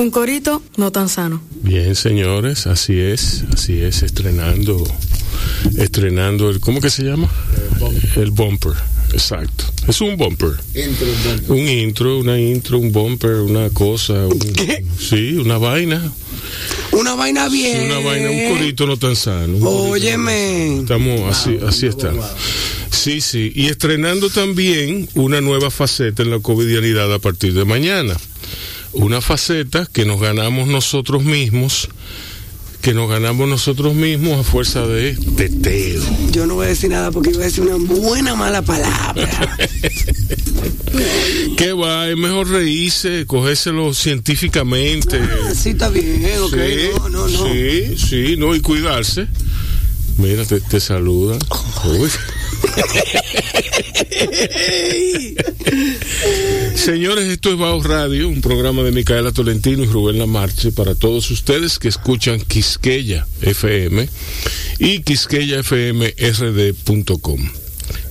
Un corito no tan sano. Bien, señores, así es, así es, estrenando, estrenando el, ¿cómo que se llama? El bumper, exacto. Es un bumper. Un intro, una intro, un bumper, una cosa. un- ¿Qué? Sí, una vaina. Una vaina bien. Una vaina, un corito no tan sano. Óyeme. Estamos así, así está. Sí, sí. Y estrenando también una nueva faceta en la covidianidad a partir de mañana. Una faceta que nos ganamos nosotros mismos, que nos ganamos nosotros mismos a fuerza de teteo. Yo no voy a decir nada porque iba a decir una buena mala palabra. ¿Qué va? Es mejor reírse, cogérselo científicamente. Así está bien, ok. Sí, no, no, no. Sí, sí, no, y cuidarse. Mira, te. Uy. Señores, esto es Bajo Radio, un programa de Micaela Tolentino y Rubén Lamarche para todos ustedes que escuchan Quisqueya FM y quisqueyafmrd.com.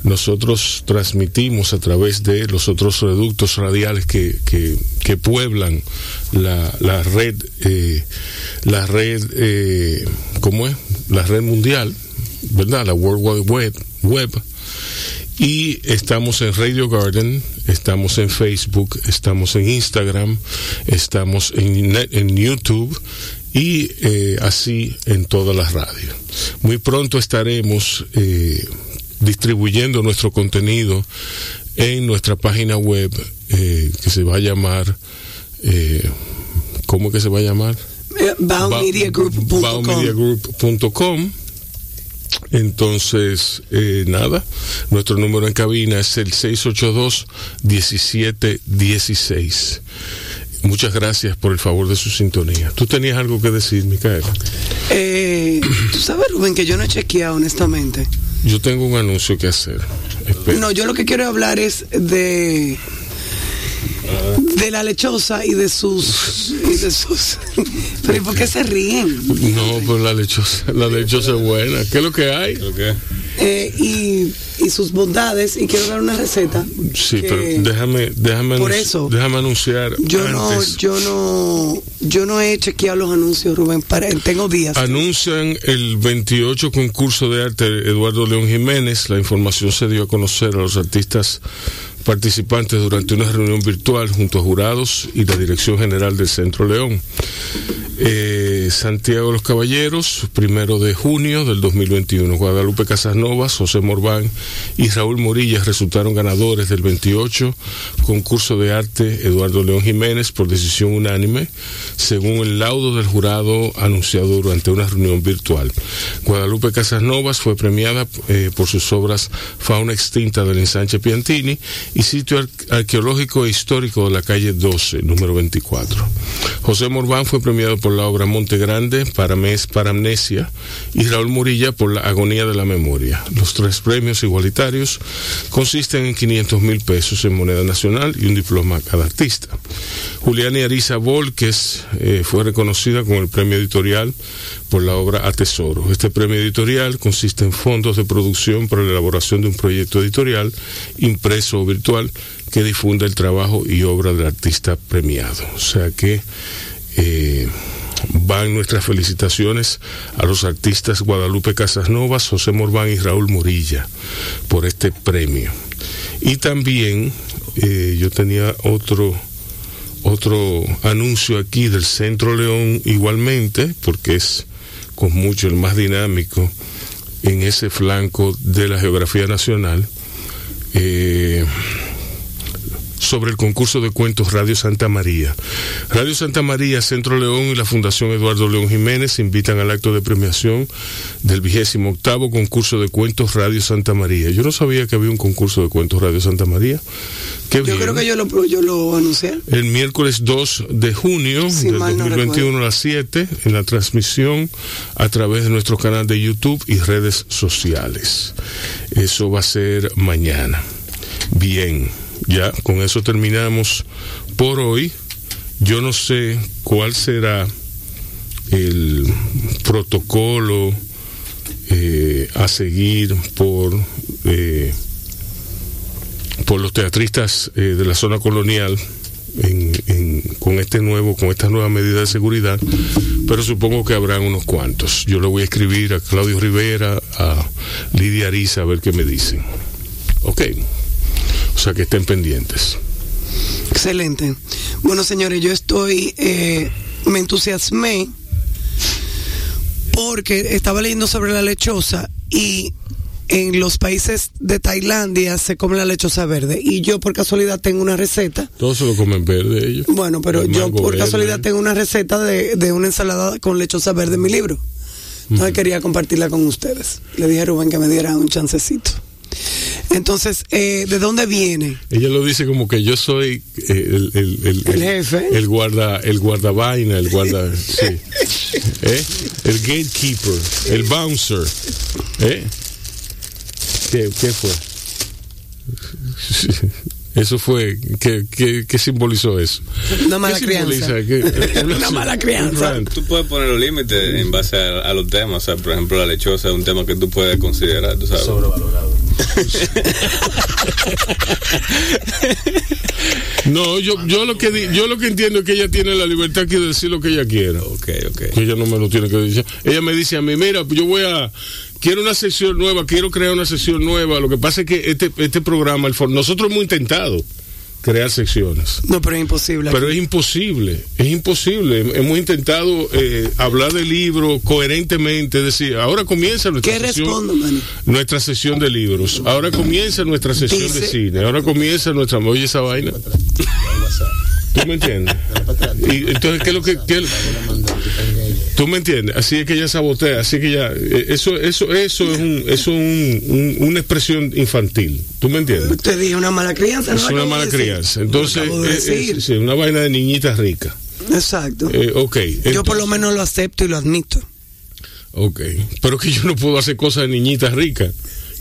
Nosotros transmitimos a través de los otros reductos radiales que, que, que pueblan la, la red, eh, la red, eh, ¿cómo es? La red mundial, ¿verdad? La World Wide Web. Web y estamos en Radio Garden, estamos en Facebook, estamos en Instagram, estamos en, en YouTube y eh, así en todas las radios. Muy pronto estaremos eh, distribuyendo nuestro contenido en nuestra página web eh, que se va a llamar, eh, ¿cómo que se va a llamar? Eh, Baumediagroup.com. Entonces, eh, nada, nuestro número en cabina es el 682-1716. Muchas gracias por el favor de su sintonía. ¿Tú tenías algo que decir, Micaela? Eh, Tú sabes, Rubén, que yo no he chequeado, honestamente. Yo tengo un anuncio que hacer. Espera. No, yo lo que quiero hablar es de de la lechosa y de sus y de sus pero ¿y por qué se ríen? No, pues la lechosa, la lechosa es buena. ¿Qué es lo que hay? Eh, y, y sus bondades y quiero dar una receta Sí, pero déjame, déjame, Por eso. déjame anunciar. yo no yo no yo no he chequeado los anuncios Rubén para, tengo días Anuncian el 28 concurso de arte Eduardo León Jiménez. La información se dio a conocer a los artistas participantes durante una reunión virtual junto a jurados y la Dirección General del Centro León. Eh, Santiago de los Caballeros, primero de junio del 2021. Guadalupe Casanovas, José Morván y Raúl Morilla resultaron ganadores del 28 concurso de arte Eduardo León Jiménez por decisión unánime, según el laudo del jurado anunciado durante una reunión virtual. Guadalupe Casanovas fue premiada eh, por sus obras Fauna extinta del ensanche Piantini y sitio ar- arqueológico e histórico de la calle 12, número 24. José Morván fue premiado por la obra Monte Grande, Paramés, Paramnesia, y Raúl Murilla por la Agonía de la Memoria. Los tres premios igualitarios consisten en 500 mil pesos en moneda nacional y un diploma a cada artista. Juliana Arisa Volques eh, fue reconocida con el premio editorial por la obra A Tesoro. Este premio editorial consiste en fondos de producción para la elaboración de un proyecto editorial impreso o virtual que difunda el trabajo y obra del artista premiado. O sea que eh, van nuestras felicitaciones a los artistas Guadalupe Casasnovas, José Morván y Raúl Morilla por este premio. Y también eh, yo tenía otro otro anuncio aquí del Centro León igualmente, porque es con mucho el más dinámico en ese flanco de la geografía nacional. Eh, sobre el concurso de cuentos Radio Santa María. Radio Santa María, Centro León y la Fundación Eduardo León Jiménez invitan al acto de premiación del vigésimo octavo concurso de cuentos Radio Santa María. Yo no sabía que había un concurso de cuentos Radio Santa María. Qué yo bien. creo que yo lo yo lo anuncié El miércoles 2 de junio Si del mal no 2021 a las 7 en la transmisión a través de nuestro canal de YouTube y redes sociales. Eso va a ser mañana. Bien, ya con eso terminamos por hoy. Yo no sé cuál será el protocolo eh, a seguir por eh, por los teatristas eh, de la zona colonial con este nuevo con esta nueva medida de seguridad pero supongo que habrán unos cuantos. Yo le voy a escribir a Claudio Rivera a Lidia Ariza a ver qué me dicen. Ok o sea que estén pendientes Excelente. Bueno, señores, yo estoy, eh, me entusiasmé porque estaba leyendo sobre la lechosa y en los países de Tailandia se come la lechosa verde y yo por casualidad tengo una receta. todos se lo comen verde ellos Bueno, pero El yo por verde. casualidad tengo una receta de, de una ensalada con lechosa verde en mi libro. Entonces quería compartirla con ustedes. Le dije a Rubén que me diera un chancecito. Entonces, eh, ¿de dónde viene? Ella lo dice como que yo soy eh, el, el, el, El jefe. el guarda, el guardavaina, el guarda, sí, ¿Eh? el gatekeeper, el bouncer, ¿eh? ¿Qué, qué fue? Eso fue, ¿qué, qué, qué simbolizó eso? Una mala ¿Qué crianza. Una mala crianza. Tú puedes poner los límites en base a, a los temas. O sea, por ejemplo, la lechosa es un tema que tú puedes considerar, tú sabes. Sobrevalorado. No, yo, yo lo que di- yo lo que entiendo es que ella tiene la libertad de decir lo que ella quiera. Ok, ok. ella no me lo tiene que decir. Ella me dice a mí, mira, yo voy a, quiero una sesión nueva, quiero crear una sesión nueva. Lo que pasa es que este, este programa, el, for- nosotros hemos intentado crear secciones. No, pero es imposible. Pero es imposible, es imposible. Hemos intentado eh, hablar del libro coherentemente, es decir, ahora comienza nuestra ¿Qué sesión, respondo, nuestra sesión de libros, ahora comienza nuestra sesión de cine, ahora comienza nuestra, oye esa vaina, ¿tú me entiendes? Y entonces, ¿qué es lo que, qué- ¿Tú me entiendes? Así es que ella sabotea, así que ya, eh, eso, eso, eso es, un, eso es un- un- una expresión infantil. ¿Tú me entiendes? Te dije una mala crianza. ¿no? Es una Acabo mala crianza. Entonces, de es, decir. es- sí, una vaina de niñita rica. Exacto. Eh, ok. yo por lo entonces- menos lo acepto y lo admito. Ok. Pero que yo no puedo hacer cosas de niñita rica.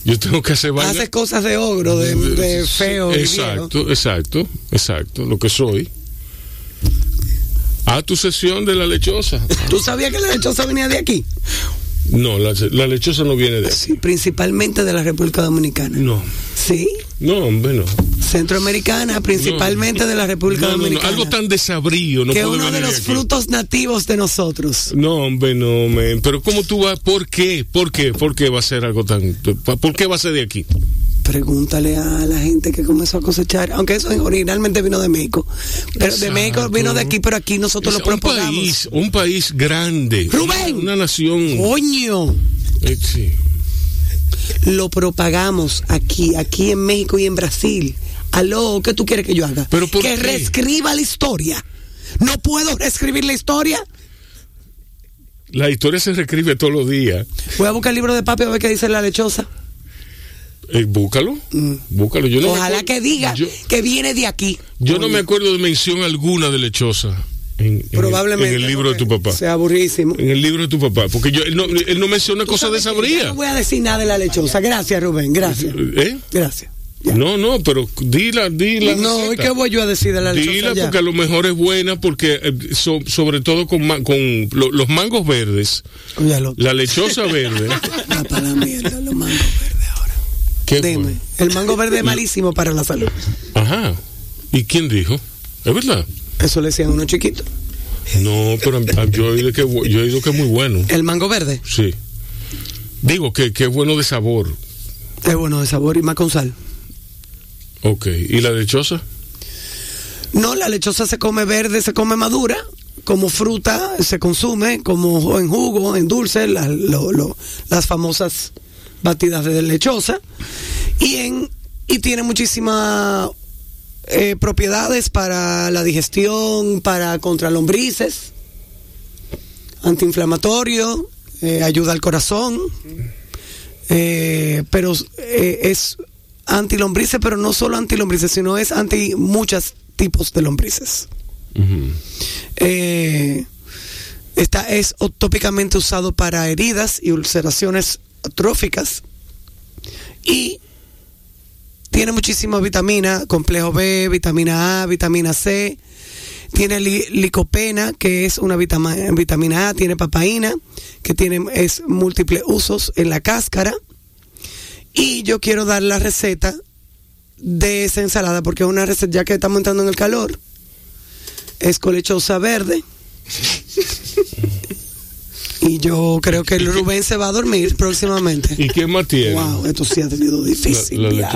Yo tengo que hacer vainas. Haces cosas de ogro, de, de feo. viejo. Exacto, exacto, exacto. Lo que soy. A tu sesión de la lechosa. ¿Tú sabías que la lechosa venía de aquí? No, la, la lechosa no viene de aquí. Sí, principalmente de la República Dominicana. No, Sí, no, hombre, no. centroamericana, principalmente de la República No, no, no, Dominicana. Algo tan desabrío no que puede uno de los aquí. frutos nativos de nosotros. No, hombre, no. Pero ¿cómo tú vas? ¿Por qué? ¿Por qué? ¿Por qué va a ser algo tan... ¿Por qué va a ser de aquí? Pregúntale a la gente que comenzó a cosechar, aunque eso originalmente vino de México. Pero de México vino de aquí, pero aquí nosotros Es lo un propagamos. país, un país grande. Rubén. Una, una nación... Coño, eh, sí. lo propagamos aquí, aquí en México y en Brasil. Aló, ¿qué tú quieres que yo haga? ¿Pero por que qué? reescriba la historia. No puedo reescribir la historia. La historia se reescribe todos los días. Voy a buscar el libro de papi a ver qué dice la lechosa. Eh, búscalo. Búscalo. Yo no Mm. Ojalá acuerdo- que diga Yo, que viene de aquí. yo no me acuerdo de mención alguna de lechosa en, en el- Probablemente. en el libro de tu papá. Sea aburrísimo. En el libro de tu papá. Porque yo, él, no, él no menciona cosas de sabría. No voy a decir nada de la lechosa. Gracias, Rubén. Gracias. ¿Eh? Gracias. Ya. No, no, pero dila, dila. No, ¿y qué voy yo a decir de la lechosa? Dila ya? porque a lo mejor es buena porque eh, so- sobre todo con, ma- con lo- los mangos verdes, la lechosa verde. Va para la mierda, los mangos verdes. ¿Qué el mango verde es malísimo para la salud. Ajá. ¿Y quién dijo? ¿Es verdad? Eso le decían a uno chiquito. No, pero yo he oído que, yo he oído que es muy bueno. El mango verde Sí. Digo que, que es bueno de sabor. es bueno de sabor y más con sal. Ok. ¿Y la lechosa? No, la lechosa se come verde, se come madura, como fruta, se consume como en jugo, en dulce, la- lo- lo- las famosas batidas de lechosa. Y, en, y tiene muchísimas eh, propiedades para la digestión, para contra lombrices, antiinflamatorio, eh, ayuda al corazón, eh, pero es antilombrices, pero no solo antilombrices, sino es anti muchos tipos de lombrices. Esta es tópicamente usado para heridas y ulceraciones atróficas y Tiene muchísimas vitaminas, complejo B, vitamina A, vitamina C. Tiene li- licopena, que es una vitama- vitamina A, tiene papaína, que tiene es múltiples usos en la cáscara. Y yo quiero dar la receta de esa ensalada, porque es una receta, ya que estamos entrando en el calor, es con lechosa verde. Y yo creo que el Rubén se va a dormir próximamente. ¿Y qué más tiene? Wow, esto sí ha sido difícil. La- la.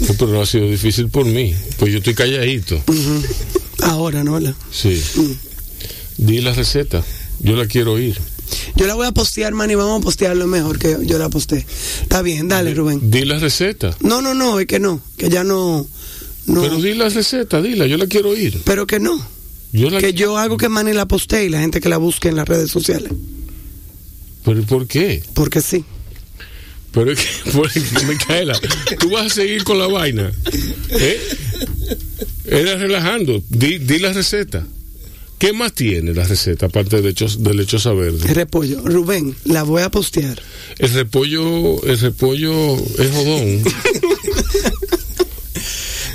No, pero no ha sido difícil por mí. Pues yo estoy calladito. Ahora, ¿no? La- Sí. Di la receta. Yo la quiero oír. Yo la voy a postear, man, y vamos a postearlo mejor que yo la posté. Está bien, dale, Rubén. Di la receta. No, no, no, es que no, que ya no. no Pero di la receta, dila. Yo la quiero oír. pero que no. Yo la Que yo hago que Manny la postee y la gente que la busque en las redes sociales. ¿Pero por qué? Porque sí. Pero es que, porque, Micaela, tú vas a seguir con la vaina. ¿Eh? Era relajando. Di, di la receta. ¿Qué más tiene la receta aparte de, lechos, de lechosa verde? Repollo. Rubén, la voy a postear. El repollo, el repollo es jodón.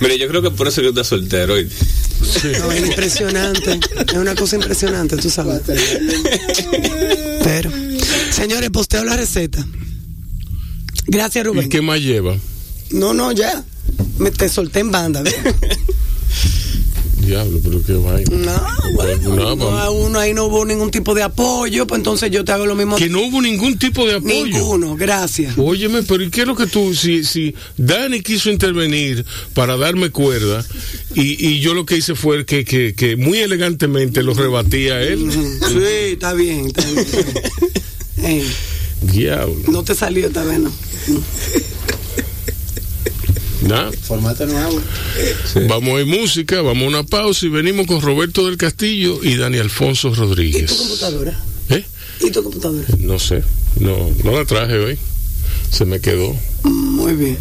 Mire, yo creo que por eso que estás soltero. No, es impresionante. Es una cosa impresionante, tú sabes. Pero, señores, posteo la receta. Gracias, ¿Y Rubén. qué más lleva? No, no, ya. Me te solté en banda. Diablo, pero qué vaina. No, bueno, No, no, uno ahí no hubo ningún tipo de apoyo, pues entonces yo te hago lo mismo. Que no hubo ningún tipo de apoyo. Ninguno, gracias. Óyeme, pero ¿y qué es lo que tú, si, si Dani quiso intervenir para darme cuerda y, y yo lo que hice fue que, que, que muy elegantemente lo rebatía a él? Sí, está bien, está bien. Diablo. no te salió esta vez, no. Nada. Formato nuevo. Vamos a ir música, vamos a una pausa y venimos con Roberto del Castillo y Dani Alfonso ¿Y tu Rodríguez. computadora? ¿Eh? ¿Y tu computadora? No sé, no, no la traje hoy. Se me quedó. Muy bien.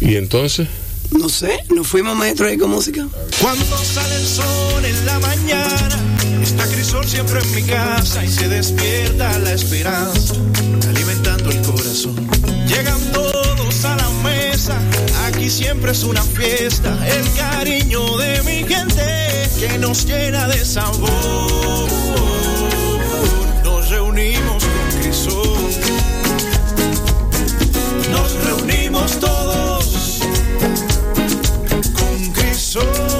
¿Y entonces? No sé, nos fuimos maestros ahí con música. Cuando sale el sol en la mañana, está Crisol siempre en mi casa y se despierta la esperanza, alimentando el corazón. Llegan todos siempre es una fiesta, el cariño de mi gente que nos llena de sabor. Nos reunimos con Crisol, nos reunimos todos con Crisol.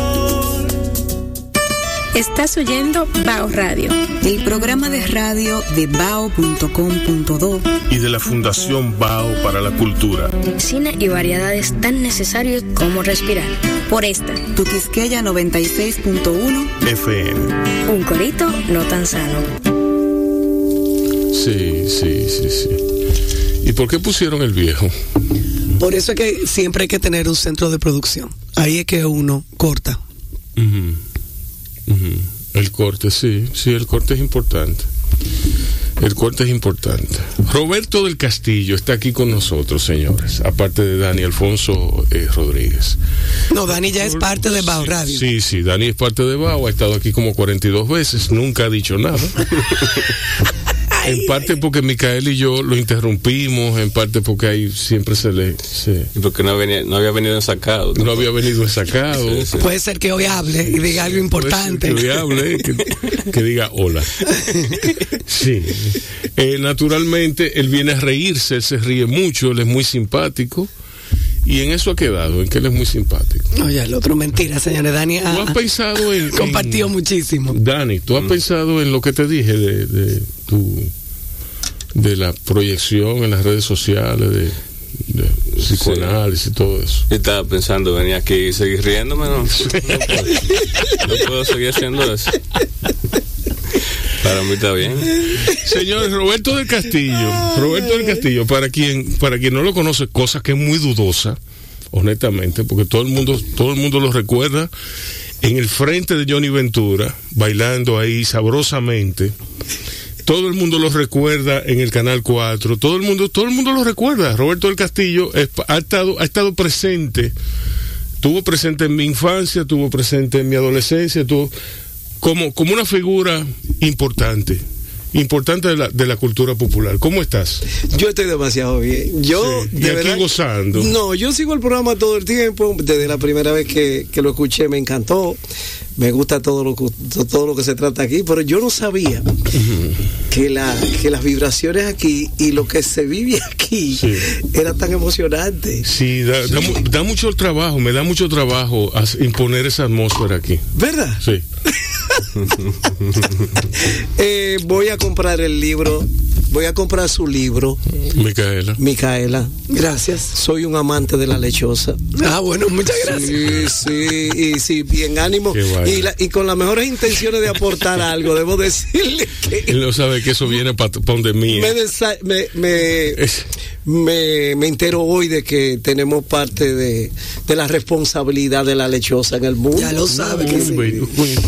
Estás oyendo Bao Radio. El programa de radio de bao.com.do Y de la Fundación BAO para la Cultura. Cine y variedades tan necesarios como respirar. Por esta, Tu Quisqueya 96.1 FM. un corito no tan sano. Sí, sí, sí, sí. ¿Y por qué pusieron el viejo? Por eso es que siempre hay que tener un centro de producción. Ahí es que uno corta. El corte, sí, sí, el corte es importante. El corte es importante. Roberto del Castillo está aquí con nosotros, señores, aparte de Dani Alfonso eh, Rodríguez. No, Dani ya es parte de Bao Radio. Sí, sí, Dani es parte de BAO, ha estado aquí como 42 veces, nunca ha dicho nada. en parte porque Micael y yo lo interrumpimos, en parte porque ahí siempre se le... se- Y Porque no, venía, no había venido sacado. no había venido sacado. Sí, sí. Puede ser que hoy hable y diga algo importante. Puede ser Que, hable, que, que diga hola. Sí. Eh, naturalmente, él viene a reírse, él se ríe mucho, él es muy simpático. Y en eso ha quedado, en que él es muy simpático. Oye, el otro mentira, señores. Dani ¿Tú ha has pensado en. compartido en- muchísimo. Dani, ¿tú has pensado en lo que te dije de, de tu. de la proyección en las redes sociales, de, de psicoanálisis y todo eso? Yo estaba pensando venir aquí y seguir riéndome, ¿no? No puedo, no puedo seguir haciendo eso. Para mí está bien. Señor Roberto del Castillo, Roberto del Castillo, para quien, para quien no lo conoce, cosa que es muy dudosa, honestamente, porque todo el mundo, todo el mundo lo recuerda en el frente de Johnny Ventura, bailando ahí sabrosamente. Todo el mundo lo recuerda en el canal 4, todo el mundo, todo el mundo lo recuerda. Roberto del Castillo ha estado, ha estado presente, tuvo presente en mi infancia, tuvo presente en mi adolescencia, tuvo como, como una figura importante importante de la, de la cultura popular. ¿Cómo estás? Yo estoy demasiado bien. Yo, Sí, y de aquí verdad. gozando. No, yo sigo el programa todo el tiempo. Desde la primera vez que, que lo escuché me encantó. Me gusta todo lo, que- todo lo que se trata aquí, pero yo no sabía que, la, que las vibraciones aquí y lo que se vive aquí Sí. era tan emocionante. Sí, da, da mu- da mucho trabajo, me da mucho trabajo imponer esa atmósfera aquí. ¿Verdad? Sí. Eh, voy a comprar el libro, voy a comprar su libro, Micaela. Micaela. Gracias. Soy un amante de la lechosa. Ah, bueno, muchas gracias. Sí, sí, y sí, bien ánimo. Y, la- y con las mejores intenciones de aportar algo, debo decirle que Él no sabe que eso viene para pandemia. me, desa- me, me, me, me entero hoy de que tenemos parte de, de la responsabilidad de la lechosa en el mundo. Ya lo sabe que. Hombre,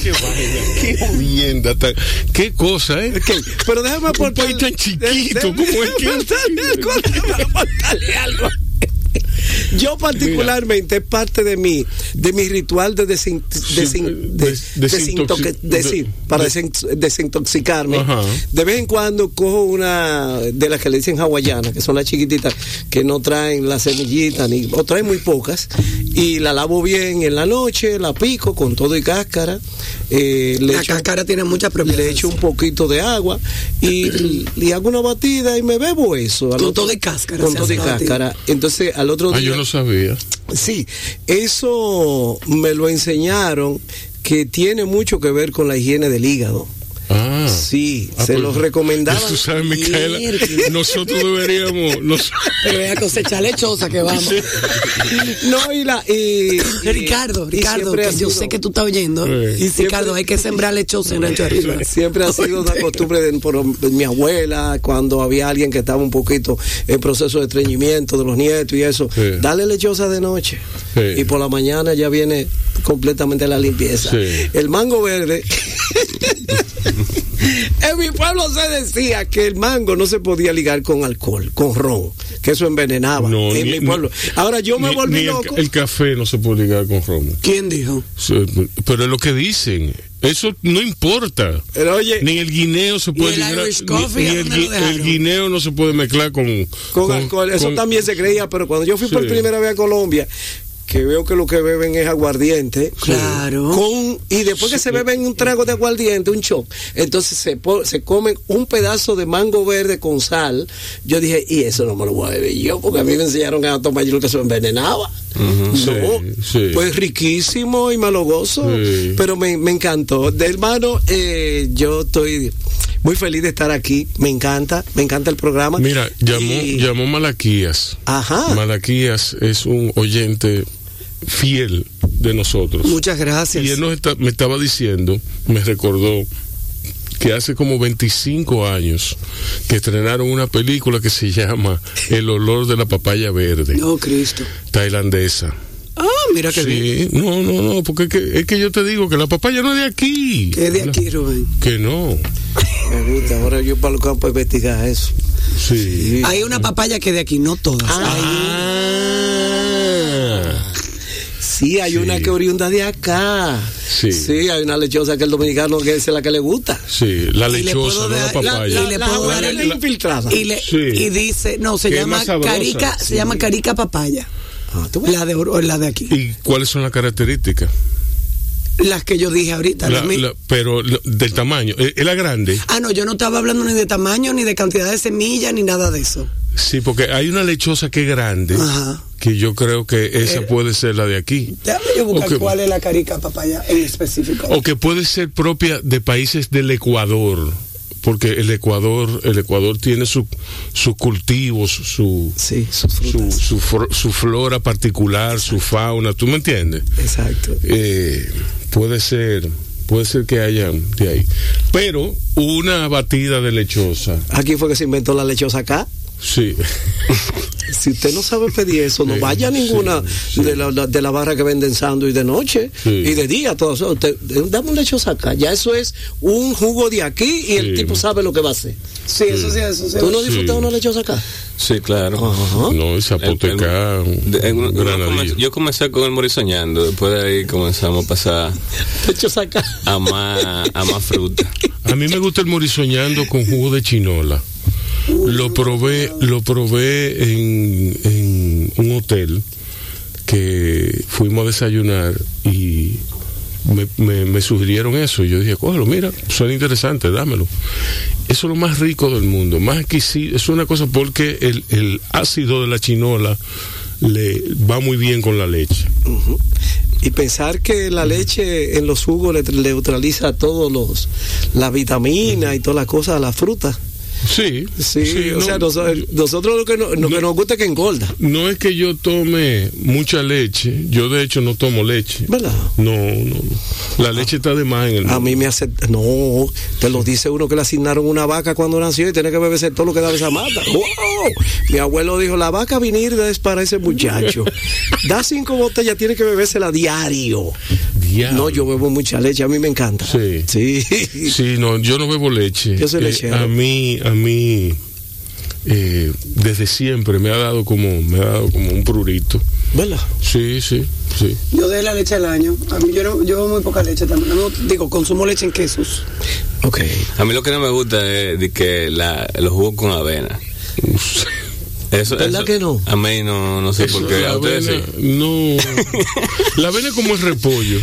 qué vaina, qué jodienda, tan- qué cosa, ¿eh? Pero déjame aportar. país tan chiquito, ¿cómo es que- déjame aportarle algo. Yo particularmente es parte de mi de mi ritual de, desin, desin- para de- desin- desintoxicarme. Ajá. De vez en cuando cojo una de las que le dicen hawaiana, que son las chiquititas que no traen la semillita ni o traen muy pocas y la lavo bien en la noche, la pico con todo y cáscara. eh, le La echo- cáscara tiene muchas le propiedades. echo un poquito de agua y, y hago una batida y me bebo eso. Con todo y cáscara Con todo y batida. cáscara. Entonces, al otro Ah, día. yo no sabía. Sí, eso me lo enseñaron que tiene mucho que ver con la higiene del hígado. Ah. Sí, Ah, se pues, lo recomendaban. Tú sabes, Micaela, Mierda. nosotros deberíamos. nos- Pero voy a cosechar lechosa que vamos. No, y la. y- y- Ricardo, Ricardo, que yo sido- sé que tú estás oyendo. Y Ricardo, hay que sembrar lechosa en Rancho Arriba. Siempre ha sido una costumbre de, por mi abuela, cuando había alguien que estaba un poquito en proceso de estreñimiento de los nietos y eso, Sí. dale lechosa de noche. Sí. Y por la mañana ya viene completamente la limpieza. Sí. El mango verde. en mi pueblo se decía que el mango no se podía ligar con alcohol, con ron, que eso envenenaba. No, en ni- mi pueblo. Ahora yo me ni- volví ni loco. El, café no se puede ligar con romo. ¿Quién dijo? Pero es lo que dicen. Eso no importa. Pero oye, Ni el guineo se puede el ligar- Irish ni- coffee, ni ¿a el, el guineo no se puede mezclar con. con, alcohol. Eso con- también se creía, pero cuando yo fui por primera vez a Colombia, que veo que lo que beben es aguardiente. Claro. Con, y después que se beben un trago de aguardiente, un shot, entonces se, se comen un pedazo de mango verde con sal. Yo dije, y eso no me lo voy a beber yo, porque a mí me enseñaron a tomar yo lo que se envenenaba. No, Sí, sí. pues riquísimo y me lo gozo, Sí. pero me, me encantó. De hermano, eh, yo estoy muy feliz de estar aquí, me encanta, me encanta el programa. Mira, llamó, Y- llamó Malaquías. Ajá. Malaquías es un oyente fiel de nosotros. Muchas gracias. Y él nos está- me estaba diciendo, me recordó que hace como 25 años que estrenaron una película que se llama El olor de la papaya verde, No, Cristo. tailandesa. Ah, mira que bien. Sí, no, no, no, porque es que, es que yo te digo que la papaya no es de aquí. Que es de aquí, Rubén. Que no. Me gusta, ahora yo para los campos a investigar eso. Sí. Hay una papaya que es de aquí, no todas. Ah. Sí, hay Sí. una que oriunda de acá. Sí. Sí, hay una lechosa que el dominicano que es la que le gusta. Sí, la le lechosa, puedo no la papaya. la- y le la puedo dar hawaiana el- infiltrada. Y, le, Sí. y dice, no, se llama carica, se llama carica papaya. Ah. La de oro- la de aquí. ¿Y cuáles son las características? Las que yo dije ahorita. La- la- pero la- del tamaño. ¿Es es la grande? Ah, no, yo no estaba hablando ni de tamaño, ni de cantidad de semillas, ni nada de eso. Sí, porque hay una lechosa que es grande, Ajá. que yo creo que esa Eh, puede ser la de aquí. Déjame yo buscar Ok. cuál es la carica papaya en específico. O que puede ser propia de países del Ecuador, porque el Ecuador, el Ecuador tiene su- sus cultivos, su, Sí, sus su, su, su flora particular, su fauna, ¿tú me entiendes? Exacto. Eh, puede ser, puede ser que hayan de ahí. Pero una batida de lechosa, Aquí fue que se inventó la lechosa acá. Sí. si usted no sabe pedir eso, no Sí, vaya a ninguna sí, de la, la- de la barra que venden sándwich de noche Sí. y de día, todo eso. Usted, dame un lechosa acá. Ya eso es un jugo de aquí y el Sí. tipo sabe lo que va a hacer. Sí, eso sí, eso sí. ¿Tú no Sí. disfrutas una lechosa acá? Sí, claro. Ajá. No, esa apoteca, De- en- un uno granadillo. come- yo comencé con el morisoñando, después de ahí comenzamos a pasar Lechosa acá. a más, a más fruta. A mí me gusta el morisoñando con jugo de chinola. Lo probé, lo probé en, un hotel que fuimos a desayunar y me, sugirieron eso. Y yo dije, cógelo, mira, suena interesante, dámelo. Eso es lo más rico del mundo, más exquisito. Es una cosa porque el, el ácido de la chinola le va muy bien con la leche. Y pensar que la leche en los jugos le neutraliza todos los la vitamina y todas las cosas a la fruta. Sí, Sí, o no- sea, nosotros, nosotros lo que, no- lo que nos gusta es que engorda, No es que yo tome mucha leche, yo de hecho no tomo leche. ¿verdad? No, no, no. La leche está de más en el A mí me hace. No, te lo dice uno que le asignaron una vaca cuando nació y tiene que beberse todo lo que daba esa mata. ¡Wow! Mi abuelo dijo: La vaca vinirda es para ese muchacho. Da cinco botellas, tiene que bebérsela diario. Diablo. No, yo bebo mucha leche, a mí me encanta. Sí. Sí. Sí, no, yo no bebo leche. Yo soy Eh, lechero. a mí, a mí, eh, desde siempre me ha dado como, me ha dado como un prurito. ¿Verdad? Sí, sí, sí. Yo de la leche al año. A mí yo, no, yo bebo muy poca leche también. No, digo, consumo leche en quesos. Ok. A mí lo que no me gusta es de que la, los jugos con avena. Eso, ¿Verdad eso- que no? A mí no, no sé Eso, por qué. la A avena, sí. no. La avena es como el repollo.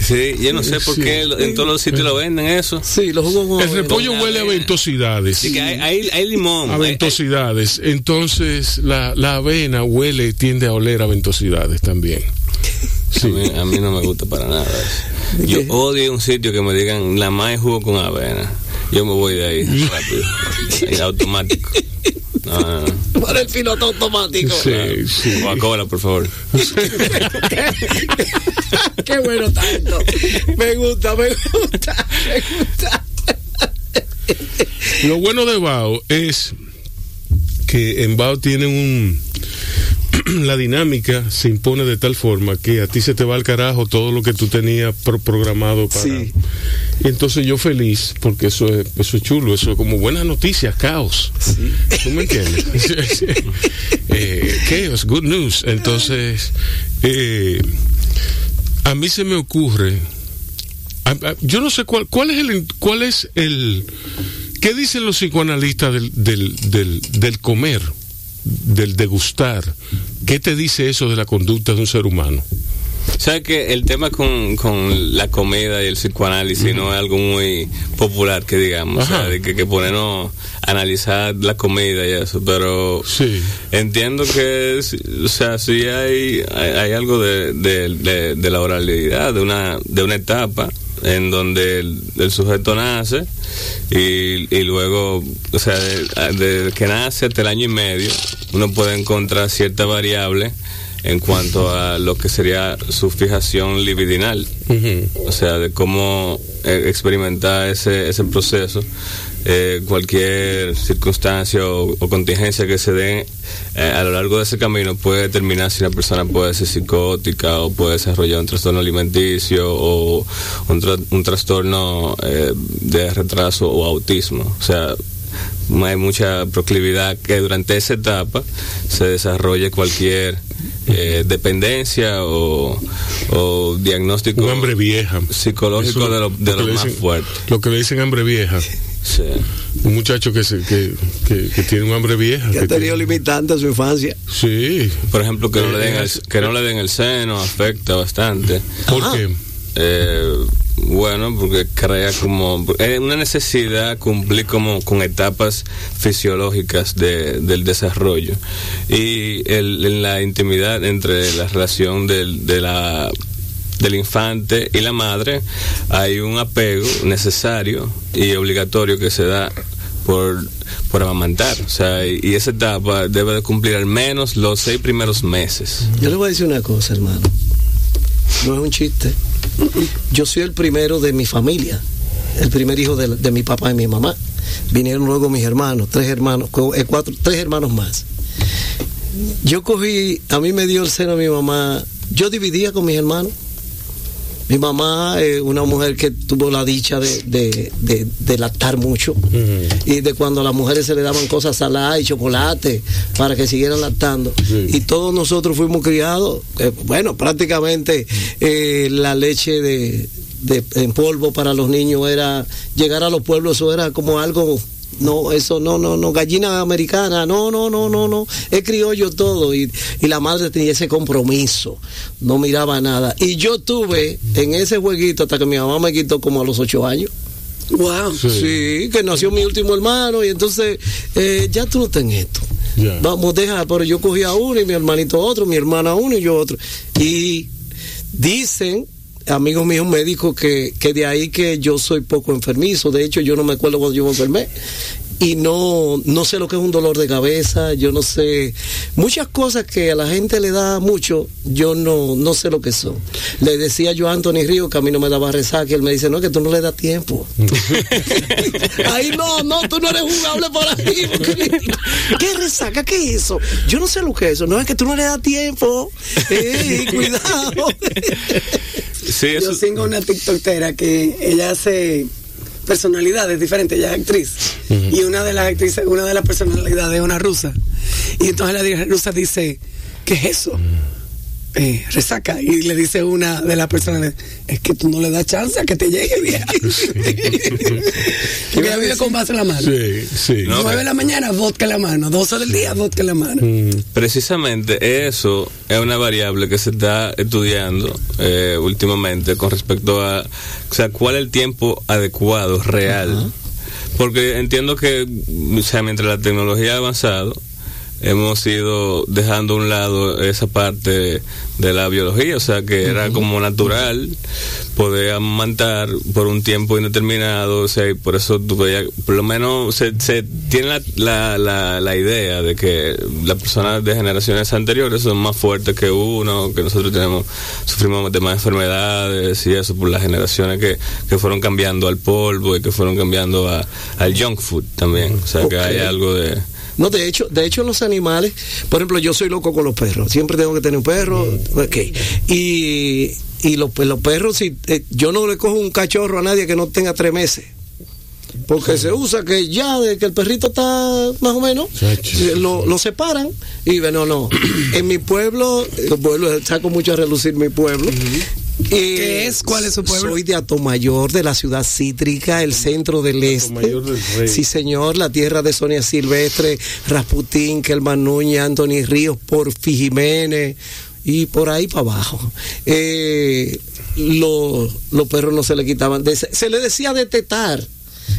Sí, yo no sé por Sí. qué en todos los sitios lo venden eso. Sí, los jugos con El avena. repollo huele a ventosidades. Sí, que hay, hay, hay limón. a hay- ventosidades. Entonces, la, la avena huele, tiende a oler a ventosidades también. A mí, a mí no me gusta para nada eso. Yo odio un sitio que me digan la más jugo con avena. Yo me voy de ahí rápido. Ahí, automático. No, no, no. Para el piloto automático. Sí, sí. Coca-Cola, por favor. Qué bueno tanto. Me gusta, me gusta, me gusta. Lo bueno de Bao es que en Bao tienen un. La dinámica se impone de tal forma que a ti se te va al carajo todo lo que tú tenías pro- programado para. Sí. Y entonces yo feliz, porque eso es, eso es chulo, eso es como buenas noticias, caos. ¿Tú me entiendes? eh, chaos, good news. Entonces, eh, a mí se me ocurre. a- a- yo no sé cuál, cuál es el. Cuál es el ¿Qué dicen los psicoanalistas del, del, del, del comer, del degustar? ¿Qué te dice eso de la conducta de un ser humano? ¿Sabes que el tema con, con la comida y el psicoanálisis no es algo muy popular, que digamos? O sea, de que, que ponernos a analizar la comida y eso, pero Sí. entiendo que, o sea, sí hay, hay, hay algo de, de, de- de la oralidad, de una, de una etapa en donde el, el sujeto nace y, y luego, o sea, de, de que nace hasta el año y medio, uno puede encontrar cierta variable en cuanto a lo que sería su fijación libidinal, o sea, de cómo eh, experimentar ese, ese proceso. Eh, cualquier circunstancia o, o contingencia que se dé eh, a lo largo de ese camino puede determinar si una persona puede ser psicótica o puede desarrollar un trastorno alimenticio o un, tra- un trastorno eh, de retraso o autismo. O sea, hay mucha proclividad que durante esa etapa se desarrolle cualquier eh, dependencia o, o diagnóstico Un hambre vieja. psicológico Eso, de lo, de lo más dicen- fuerte. Lo que le dicen hambre vieja. Sí. Un muchacho que, se, que, que, que tiene un hambre vieja. Que ha tenido tiene- limitante su infancia. Sí. Por ejemplo, que no, le den el, Eh, que no le den el seno afecta bastante. ¿Por Ajá. qué? Eh, bueno, porque crea como es una necesidad cumplir como con etapas fisiológicas de- del desarrollo y el, en la intimidad entre la relación del, de la del infante y la madre hay un apego necesario y obligatorio que se da por, por amamantar. O sea, y, y esa etapa debe de cumplir al menos los seis primeros meses. Yo le voy a decir una cosa, hermano. No es un chiste. Yo soy el primero de mi familia, el primer hijo de, de mi papá y mi mamá. Vinieron luego mis hermanos, tres hermanos, eh, cuatro, tres hermanos más. Yo cogí, a mí me dio el seno mi mamá. Yo dividía con mis hermanos. Mi mamá es una mujer que tuvo la dicha de, de, de- de lactar mucho. Y de cuando a las mujeres se le daban cosas saladas y chocolate para que siguieran lactando. Y todos nosotros fuimos criados. eh, bueno, prácticamente eh, la leche de, de- en polvo para los niños era. Llegar a los pueblos, eso era como algo no, eso no, no, no, gallina americana, no, no, no, no, no, es criollo todo. Y, y la madre tenía ese compromiso, no miraba nada. Y yo tuve en ese jueguito hasta que mi mamá me quitó como a los ocho años. Wow. Sí, que nació mi último hermano y entonces eh, ya tú no ten esto. Vamos, deja, pero yo cogí a uno y mi hermanito otro, mi hermana uno y yo otro. Y dicen, amigos míos médicos, que, que de ahí que yo soy poco enfermizo. De hecho, yo no me acuerdo cuando yo me enfermé. Y no, no sé lo que es un dolor de cabeza, yo no sé. Muchas cosas que a la gente le da mucho, yo no, no sé lo que son. Le decía yo a Anthony Río que a mí no me daba resaca, él me dice, no, que tú no le das tiempo. Ahí no, no, tú no eres jugable por ahí. porque- ¿Qué resaca? ¿Qué es eso? Yo no sé lo que es eso. No es que tú no le das tiempo. Cuidado. Sí, eso, Yo sigo una tiktokera que ella hace personalidades diferentes, ella es actriz. Y una de las actrices, una de las personalidades es una rusa. Y entonces la rusa dice, ¿qué es eso? Eh, resaca. Y le dice una de las personas, es que tú no le das chance a que te llegue, vieja. Porque ella vive con vaso en la mano. Sí, sí. No, Nueve de la mañana, vodka en la mano. 12 del día, vodka en la mano. Precisamente eso es una variable que se está estudiando eh, últimamente con respecto a, o sea, cuál es el tiempo adecuado, real. Porque entiendo que, o sea, mientras la tecnología ha avanzado, hemos ido dejando a un lado esa parte de la biología, o sea, que era como natural poder amamantar por un tiempo indeterminado, o sea, y por eso tú veías, por lo menos se, se tiene la, la, la, la idea de que las personas de generaciones anteriores son más fuertes que uno, que nosotros tenemos, sufrimos de más enfermedades y eso por las generaciones que, que fueron cambiando al polvo y que fueron cambiando a, al junk food también, o sea, que hay algo de... No, de hecho, de hecho los animales, por ejemplo, yo soy loco con los perros, siempre tengo que tener un perro, ok. y, y los, pues, los perros, si, eh, yo no le cojo un cachorro a nadie que no tenga tres meses. Porque se usa que ya de que el perrito está más o menos, eh, lo, lo separan y bueno, no. En mi pueblo, eh, vuelvo, saco mucho a relucir mi pueblo. ¿Qué es? ¿Cuál es su pueblo? Soy de Atomayor, de la ciudad cítrica, el centro del este. Atomayor del Rey. Sí, señor, la tierra de Sonia Silvestre, Rasputín, Kelman Núñez, Anthony Ríos, Porfi Jiménez y por ahí para abajo. Eh, lo- los perros no se le quitaban. de- se le decía de tetar.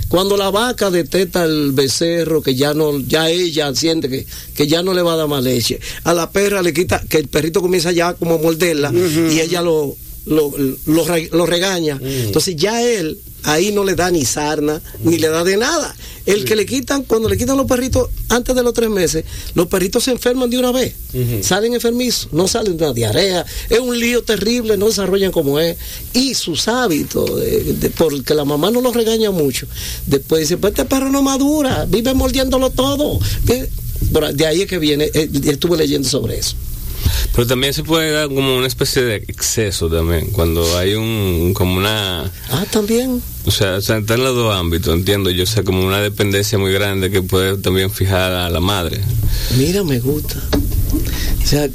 Cuando la vaca deteta al becerro, que ya no, ya ella siente que, que ya no le va a dar más leche. A la perra le quita, que el perrito comienza ya como a morderla y ella lo, lo, lo re- lo regaña. Entonces ya él ahí no le da ni sarna, ni le da de nada. El que le quitan, cuando le quitan los perritos antes de los tres meses, los perritos se enferman de una vez. Salen enfermizos, no salen de una diarrea. Es un lío terrible, no desarrollan como es. Y sus hábitos, de- de- porque la mamá no los regaña mucho. Después dice, pues este perro no madura, vive mordiéndolo todo. Bueno, de ahí es que viene, eh, estuve leyendo sobre eso. Pero también se puede dar como una especie de exceso también, cuando hay un, como una, Ah, también. o sea, o sea, está en los dos ámbitos, entiendo yo, o sea, como una dependencia muy grande que puede también fijar a la madre. Mira, me gusta. O sea,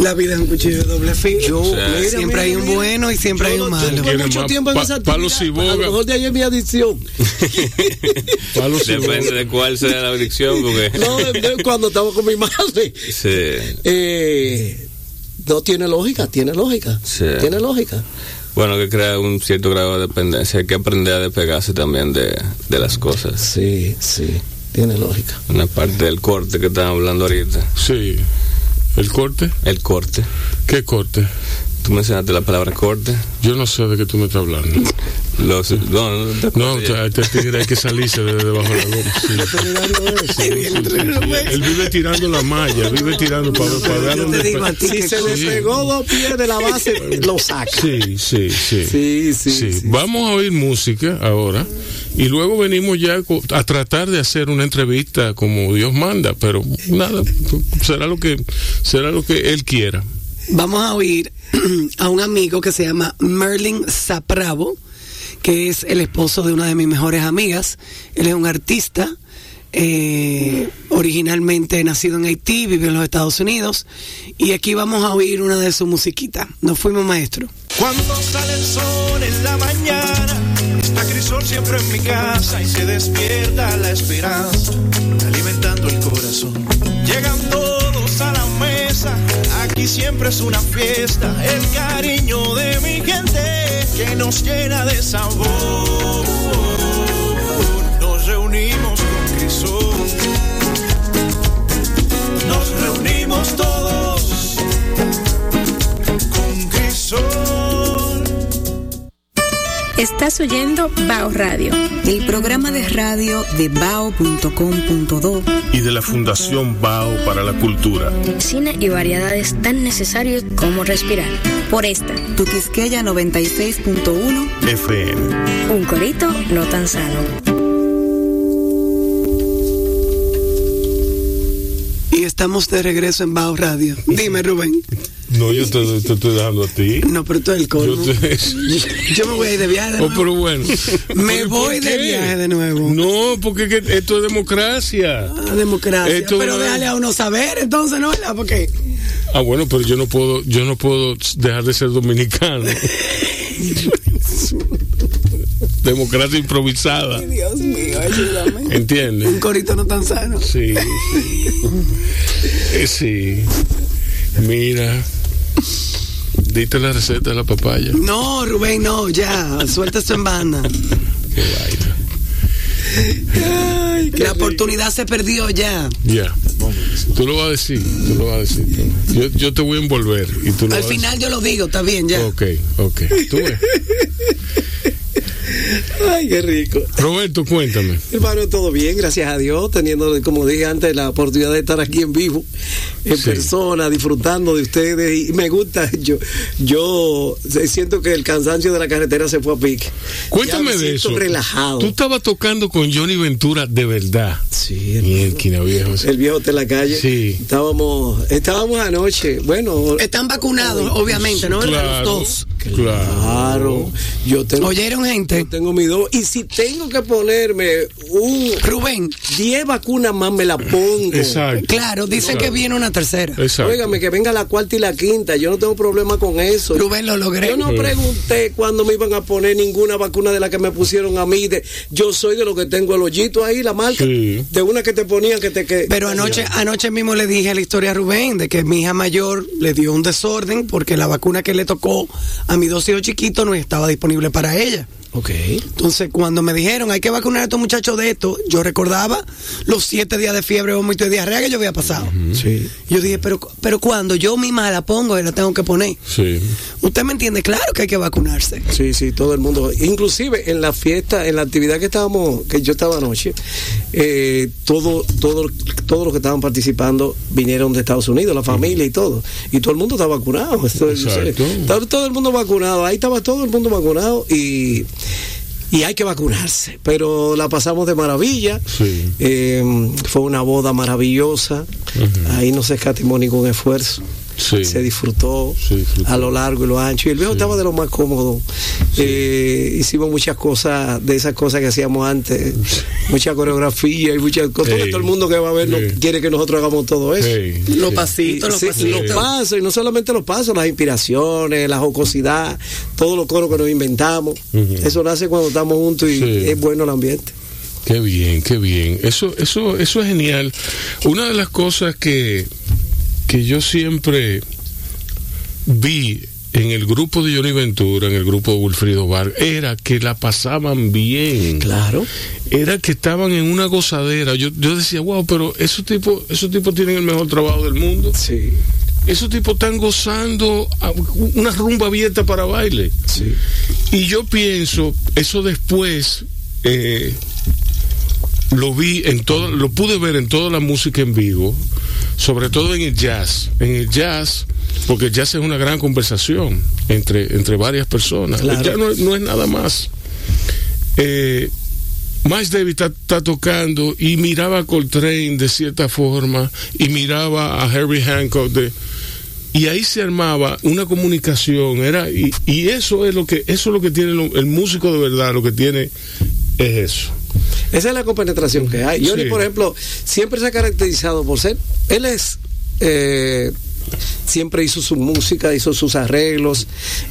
La vida es un cuchillo de doble filo. yo, sea, mira, siempre mira, hay un mira. bueno y siempre Yo hay un no- malo. mucho tiempo en pa- esa boga. A lo mejor de ahí es mi adicción. Depende de cuál sea la adicción, porque... No, de- de cuando estaba con mi madre. Sí. Eh, no tiene lógica, tiene lógica. Sí. Tiene lógica. Bueno, que crea un cierto grado de dependencia, hay que aprender a despegarse también de, de las cosas. Sí, sí, tiene lógica. Una parte del corte que están hablando ahorita. Sí. ¿El corte? El corte. ¿Qué corte? Tú mencionaste la palabra corte. Yo no sé de qué tú me estás hablando. Los, no, no, te No, este tigre hay que salirse de debajo de la goma. Sí. Él vive tirando la malla, vive tirando para, para ver dónde digo Si se le pegó dos pies de la base, lo saca. Sí, sí, sí. Sí, sí, sí. Vamos a oír música ahora y luego venimos ya a tratar de hacer una entrevista como Dios manda, pero nada, será lo que será lo que él quiera. Vamos a oír a un amigo que se llama Merlin Zapravo, que es el esposo de una de mis mejores amigas. Él es un artista, eh, originalmente nacido en Haití, vive en los Estados Unidos. Y aquí vamos a oír una de sus musiquitas. Nos fuimos, maestro. Cuando sale el sol en la mañana, está Crisol siempre en mi casa y se despierta la esperanza, alimentando el corazón. Llegan todos siempre es una fiesta, el cariño de mi gente que nos llena de sabor. Nos reunimos con Crisol, nos reunimos todos con Crisol. Estás oyendo Bao Radio. El programa de radio de bao.com.do Y de la Fundación Bao para la Cultura. Cine y variedades tan necesarios como respirar. Por esta, Tu Quisqueya 96.1 FM. un corito no tan sano. Y estamos de regreso en Bao Radio. Dime, Rubén. No, yo te, te estoy dejando a ti. No, pero tú eres el colmo. Yo te- Yo me voy a ir de viaje. de Oh, nuevo. pero bueno. Me ¿Pero voy por de qué? viaje de nuevo. No, porque es que esto es democracia. Ah, democracia. Esto pero es- déjale a uno saber, entonces, ¿no? ¿verdad? Porque Ah, bueno, pero yo no puedo, yo no puedo dejar de ser dominicano. Democracia improvisada. Dios mío, ayúdame. ¿Entiendes? Un corito no tan sano. Sí. Eh, sí. Mira. Diste la receta de la papaya. No, Rubén, no, ya. Suelta esto en banda. Qué vaina. La oportunidad se perdió ya. Ya. Tú lo vas a decir. Tú lo vas a decir. Yo, yo te voy a envolver. Y tú lo Al vas a final yo lo digo, está bien, ya. decir. Ok, ok. Tú ves. Ay, qué rico. Roberto, cuéntame. Hermano, todo bien, gracias a Dios, teniendo, como dije antes, la oportunidad de estar aquí en vivo, en Sí. persona, disfrutando de ustedes. Y me gusta, yo yo siento que el cansancio de la carretera se fue a pique. Cuéntame de eso. relajado. Tú estabas tocando con Johnny Ventura de verdad. Sí. Mierda, viejo. El viejo de la calle. Sí. Estábamos, estábamos anoche. Bueno, Están vacunados, obviamente, ¿no? Los dos. claro. Yo tengo, ¿Oyeron, gente? yo tengo mi dos. Y si tengo que ponerme un Rubén, 10 vacunas más, me la pongo. Exacto. claro, dicen que viene una tercera. Exacto. Óigame, que venga la cuarta y la quinta. Yo no tengo problema con eso. Rubén, lo logré. Yo no pregunté cuándo me iban a poner ninguna vacuna de la que me pusieron a mí. De, yo soy de los que tengo el hoyito ahí, la marca. Sí. De una que te ponían que te que. Pero anoche, anoche mismo le dije la historia a Rubén de que mi hija mayor le dio un desorden porque la vacuna que le tocó a mi dos hijos chiquitos no estaba disponible para ella. Ok. Entonces, cuando me dijeron hay que vacunar a estos muchachos de esto, yo recordaba los siete días de fiebre, vómito y diarrea que yo había pasado. Sí. Yo dije, pero, pero cuando yo misma la pongo y la tengo que poner. Sí. Usted me entiende, claro que hay que vacunarse. Sí, sí, todo el mundo. Inclusive en la fiesta, en la actividad que estábamos, que yo estaba anoche, eh, todo, todo, todos los que estaban participando vinieron de Estados Unidos, la familia y todo. Y todo el mundo está vacunado. Exacto. Estaba todo el mundo vacunado. Ahí estaba todo el mundo vacunado y. Y hay que vacunarse, pero la pasamos de maravilla. Sí. Eh, fue una boda maravillosa. Ahí no se escatimó ningún esfuerzo. Sí. Se disfrutó Se disfrutó. a lo largo y lo ancho. Y el viejo estaba de lo más cómodo. Eh, hicimos muchas cosas, de esas cosas que hacíamos antes. Mucha coreografía y muchas cosas. porque Ey. Todo el mundo que va a ver no quiere que nosotros hagamos todo eso. Hey, Los sí. pasitos, los Sí, pasitos. los pasos, y no solamente los pasos, las inspiraciones, la jocosidad, todos los coros que nos inventamos. Ujú. Eso nace cuando estamos juntos y Sí. es bueno el ambiente. Qué bien, qué bien. Eso, eso, eso es genial. Una de las cosas que, que yo siempre vi en el grupo de Johnny Ventura, en el grupo de Wilfrido Vargas, era que la pasaban bien. Claro. Era que estaban en una gozadera. Yo, yo decía, wow, pero esos tipos, esos tipos tienen el mejor trabajo del mundo. Sí. esos tipos están gozando una rumba abierta para baile. Y yo pienso, eso después eh, lo vi en todo, lo pude ver en toda la música en vivo, sobre todo en el jazz. En el jazz, porque el jazz es una gran conversación entre, entre varias personas. El jazz no, es- no es nada más. Eh, Miles Davis está, está tocando y miraba a Coltrane de cierta forma y miraba a Harry Hancock de y ahí se armaba una comunicación era y, y eso es lo que eso es lo que tiene lo- el músico de verdad lo que tiene es eso Esa es la compenetración que hay. Johnny, Sí. por ejemplo, siempre se ha caracterizado por ser, él es, eh, siempre hizo su música, hizo sus arreglos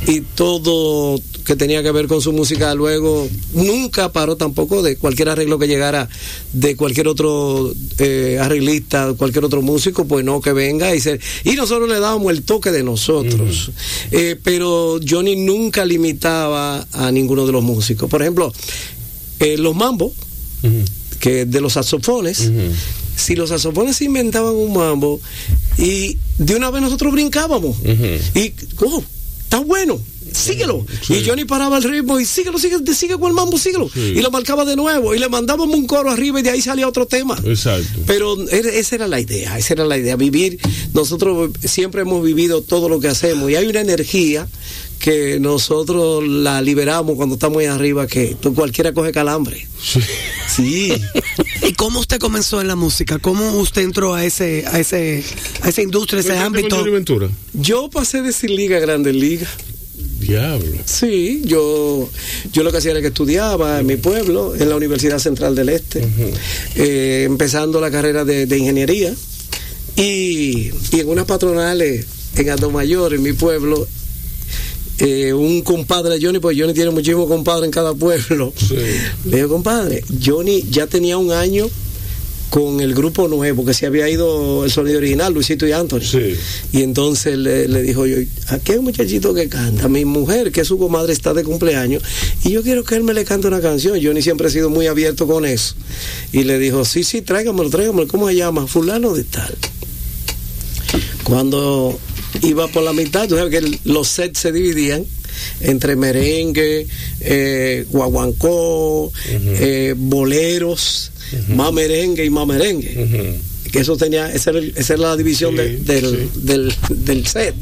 y todo que tenía que ver con su música. Luego nunca paró tampoco de cualquier arreglo que llegara de cualquier otro eh, arreglista, cualquier otro músico, pues no que venga y se, y nosotros le dábamos el toque de nosotros. Eh, pero Johnny nunca limitaba a ninguno de los músicos. Por ejemplo, eh, los mambo, que de los saxofones, si los saxofones se inventaban un mambo y de una vez nosotros brincábamos. Y oh, está bueno síguelo. Y Johnny paraba el ritmo y síguelo sigue sigue con el mambo síguelo. Sí. y lo marcaba de nuevo y le mandábamos un coro arriba y de ahí salía otro tema. Exacto. Pero era- esa era la idea, esa era la idea, vivir, nosotros siempre hemos vivido todo lo que hacemos y hay una energía que nosotros la liberamos cuando estamos ahí arriba que tú- cualquiera coge calambre. Sí. ¿Y cómo usted comenzó en la música? ¿Cómo usted entró a ese, a ese, a esa industria, ese ámbito? Ventura Yo pasé de sin liga a grandes ligas. diablo Sí, yo, yo lo que hacía era que estudiaba en mi pueblo, en la Universidad Central del Este, eh, empezando la carrera de, de ingeniería y, y en unas patronales en Alto Mayor, en mi pueblo, eh, un compadre de Johnny, pues Johnny tiene muchísimos compadres en cada pueblo. Le digo, compadre, Johnny ya tenía un año con el grupo nuevo, que se había ido el sonido original, Luisito y Anthony. Y entonces le, le dijo yo, aquí hay un muchachito que canta, mi mujer, que es su comadre, está de cumpleaños, y yo quiero que él me le cante una canción. Johnny siempre ha sido muy abierto con eso. Y le dijo, sí, sí, tráigamelo, tráigamelo, ¿cómo se llama? Fulano de tal. Cuando iba por la mitad, tú sabes que los sets se dividían entre merengue, eh, guaguancó, eh, boleros, más merengue y más merengue. Que eso tenía, esa era, el- esa era la división de- del, del, del set.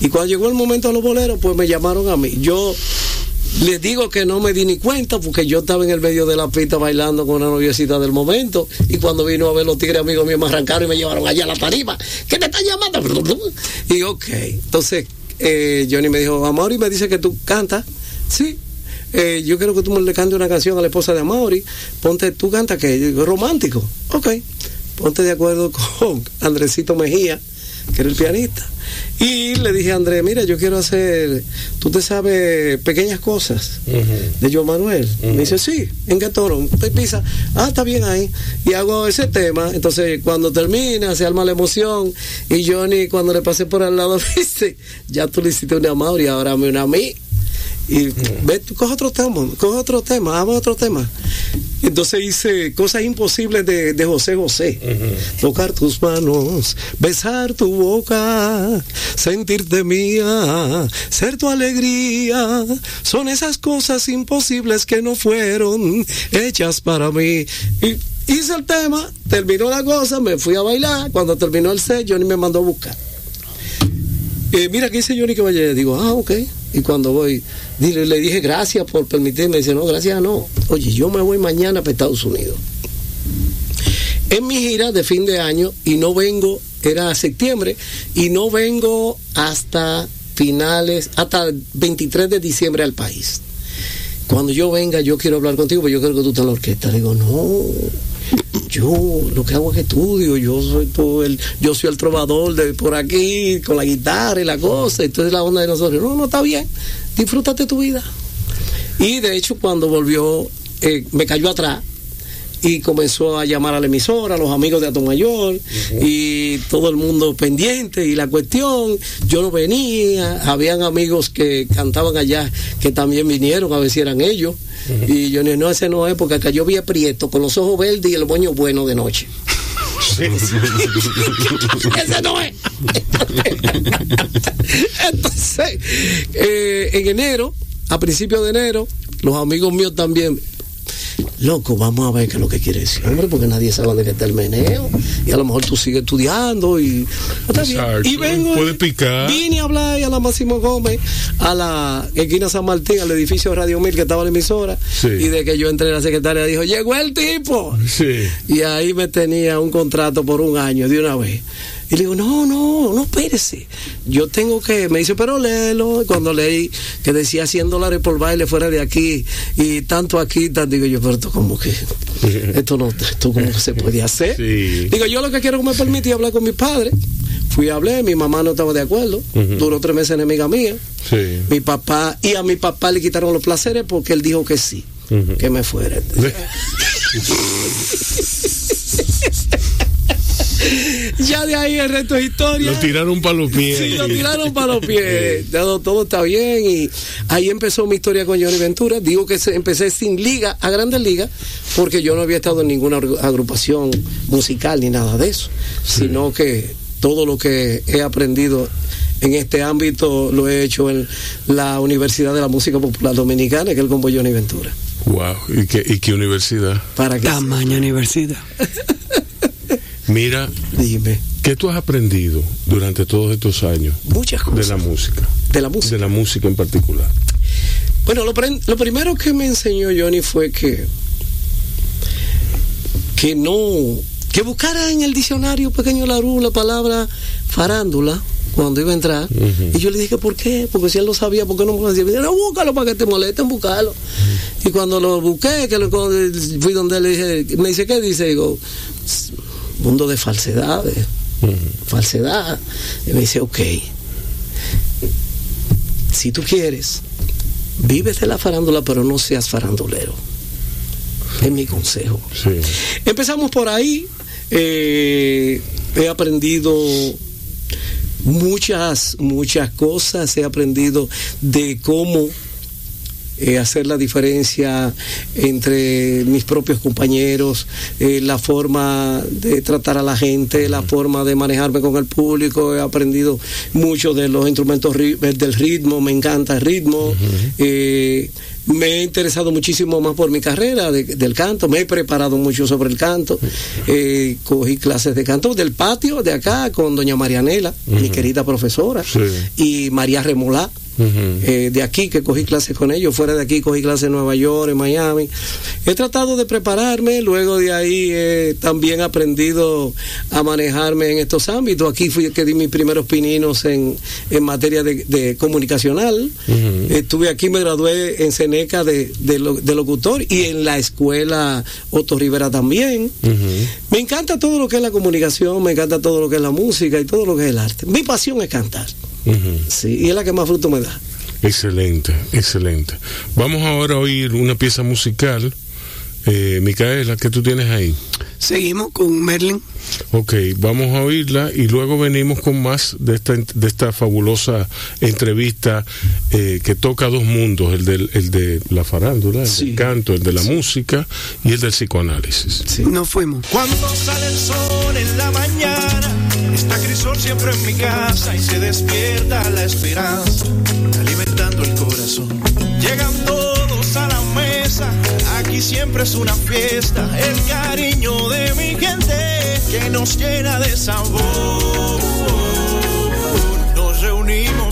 Y cuando llegó el momento de los boleros, pues me llamaron a mí. Yo les digo que no me di ni cuenta porque yo estaba en el medio de la pista bailando con una noviecita del momento y cuando vino a ver los tigres amigos míos me arrancaron y me llevaron allá a la tarima. ¿Qué te están llamando? Y ok, entonces eh, Johnny me dijo, Amaury me dice que tú cantas. Sí. Eh, yo quiero que tú me le cantes una canción a la esposa de Amaury. Ponte, tú cantas que romántico. Ok. Ponte de acuerdo con Andresito Mejía, que era el pianista. Y le dije a Andrés, mira, yo quiero hacer, tú te sabes pequeñas cosas de Joan Manuel. Me dice, sí, ¿en qué tono? Te pisa, ah, está bien ahí. Y hago ese tema. Entonces, cuando termina, se arma la emoción. Y Johnny, cuando le pasé por al lado, me dice, ya tú le hiciste una Mauri, ahora me una a mí. Y ve, coge otro tema, coge otro tema, haga otro tema. Entonces hice cosas imposibles de, de José José. Tocar tus manos, besar tu boca, sentirte mía, ser tu alegría. Son esas cosas imposibles que no fueron hechas para mí. Y hice el tema, terminó la cosa, me fui a bailar. Cuando terminó el set, Johnny me mandó a buscar. Mira, ¿qué dice Johnny que vaya? Digo, ah, ok. Y cuando voy, le dije gracias por permitirme. Dice, no, gracias, no. Oye, yo me voy mañana para Estados Unidos. En mi gira de fin de año y no vengo, era septiembre, y no vengo hasta finales, hasta el 23 de diciembre al país. Cuando yo venga, yo quiero hablar contigo, porque yo quiero que tú estés en la orquesta. Le digo, no, yo lo que hago es estudio, yo soy todo el, yo soy el trovador de por aquí, con la guitarra y la cosa, entonces la onda de nosotros, no, no está bien, disfrútate tu vida. Y de hecho cuando volvió, eh, me cayó atrás y comenzó a llamar a la emisora, a los amigos de Atomayor y todo el mundo pendiente y la cuestión, yo no venía, habían amigos que cantaban allá que también vinieron a ver si eran ellos y yo no, ese no es porque acá yo vi a Prieto con los ojos verdes y el moño bueno de noche. Ese no es. Entonces, eh, en enero, a principios de enero, los amigos míos también. Loco, vamos a ver qué es lo que quiere decir, hombre, porque nadie sabe dónde está el meneo. Y a lo mejor tú sigues estudiando y. Bien. Exacto. Y vengo. Puede picar. Vine a hablar a la Máximo Gómez, a la esquina San Martín, al edificio de Radio Mil que estaba en la emisora. Sí. Y de que yo entré, la secretaria dijo: Llegó el tipo. Sí. Y ahí me tenía un contrato por un año de una vez. Y le digo, no, no, no, espérese. Yo tengo que, me dice, pero léelo. Cuando leí que decía 100 dólares por baile fuera de aquí y tanto aquí, tanto, digo yo, pero esto como que, esto no, esto como que se puede hacer. Sí. Digo, yo lo que quiero que me permitía hablar con mis padres. Fui a hablar, mi mamá no estaba de acuerdo. Duró tres meses enemiga mía. Sí. Mi papá, y a mi papá le quitaron los placeres porque él dijo que sí, que me fuera. ya de ahí el resto es historia. Lo tiraron para los pies. Sí, lo tiraron para los pies. Todo, todo está bien. Y ahí empezó mi historia con Johnny Ventura. Digo que se- empecé sin liga, a grandes ligas, porque yo no había estado en ninguna agru- agrupación musical ni nada de eso. Sino que todo lo que he aprendido en este ámbito lo he hecho en la Universidad de la Música Popular Dominicana, que es el combo Johnny Ventura. Wow. ¿Y qué, y qué universidad? Para que Tamaña universidad. Mira, dime ¿qué tú has aprendido durante todos estos años muchas de cosas la música? de la música. De la música en particular. Bueno, lo, primero que me enseñó Johnny fue que que no que buscara en el diccionario pequeño Larú la palabra farándula cuando iba a entrar y yo le dije ¿por qué? porque si él lo sabía ¿por qué no me lo decía? Me dice, no búscalo para que te molesten búscalo y cuando lo busqué que lo, fui donde le dije me dice ¿qué dice? digo mundo de falsedades falsedad y me dice ok si tú quieres vives de la farándula, pero no seas farandulero. Es mi consejo. Sí. Empezamos por ahí. eh, he aprendido muchas, muchas cosas. He aprendido de cómo eh, hacer la diferencia entre mis propios compañeros, eh, la forma de tratar a la gente, la forma de manejarme con el público. He aprendido mucho de los instrumentos ri- del ritmo, me encanta el ritmo. Eh, me he interesado muchísimo más por mi carrera de- del canto, me he preparado mucho sobre el canto, Eh, cogí clases de canto del patio de acá con doña Marianela, mi querida profesora, Sí. y María Remolá, Eh, de aquí que cogí clases con ellos, fuera de aquí cogí clases en Nueva York, en Miami. He tratado de prepararme, luego de ahí eh, también he aprendido a manejarme en estos ámbitos. Aquí fui el que di mis primeros pininos en, en materia de, de comunicacional. Estuve aquí, me gradué en Seneca de, de lo- de locutor y en la escuela Otto Rivera también. Me encanta todo lo que es la comunicación, me encanta todo lo que es la música y todo lo que es el arte. Mi pasión es cantar. Sí, y es la que más fruto me da. Excelente, excelente. Vamos ahora a oír una pieza musical. Eh, Micaela, ¿qué tú tienes ahí? Seguimos con Merlin. Ok, vamos a oírla y luego venimos con más de esta, de esta fabulosa entrevista eh, que toca dos mundos, el, del, el de la farándula, el Sí. del canto, el de la música y el del psicoanálisis. Nos fuimos. Cuando sale el sol en la mañana, está Crisol siempre en mi casa y se despierta la esperanza, alimentando el corazón. Llegan todos a la mesa, aquí siempre es una fiesta, el cariño de mi gente que nos llena de sabor. Nos reunimos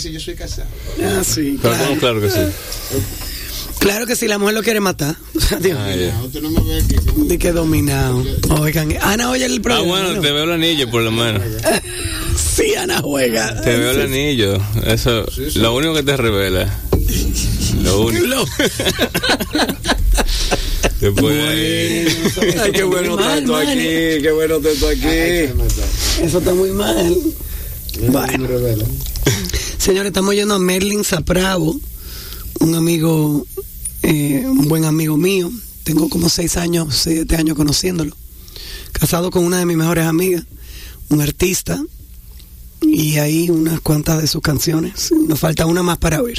Si yo soy casado. Ah, sí, Claro, claro. claro que sí. Claro que si la mujer lo quiere matar. Dios Ah, mío. ya. No, usted no me ve aquí. como- De que dominado. Oigan, Ana oye el Ah, programa. bueno, ¿no? te veo el anillo por lo menos. Sí, Ana juega. Te veo el anillo. Eso, lo único que te revela. Lo único. Lo- Después de ahí. Ay, qué bueno tanto mal. aquí, qué bueno tanto Ay, se aquí. Eso está muy mal. No Bueno. Señores, estamos yendo a Merlin Zapravo, un amigo, eh, un buen amigo mío. Tengo como seis años, siete años conociéndolo. Casado con una de mis mejores amigas, un artista y hay unas cuantas de sus canciones. Nos falta una más para oír.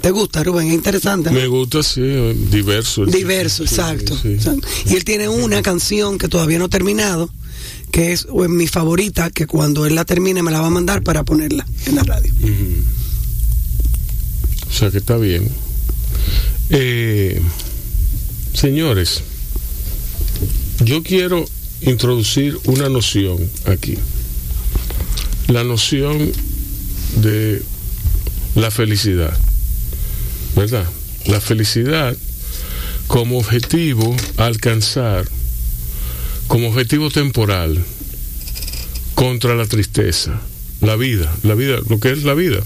¿Te gusta, Rubén? Es interesante. ¿no? Me gusta, sí, diverso. Diverso, Sí, exacto. sí. exacto. Y él tiene una canción que todavía no ha terminado, que es mi favorita, que cuando él la termine me la va a mandar para ponerla en la radio. O sea que está bien. Eh, señores, yo quiero introducir una noción aquí. La noción de la felicidad. ¿Verdad? La felicidad como objetivo alcanzar, como objetivo temporal, contra la tristeza, la vida, la vida, lo que es la vida.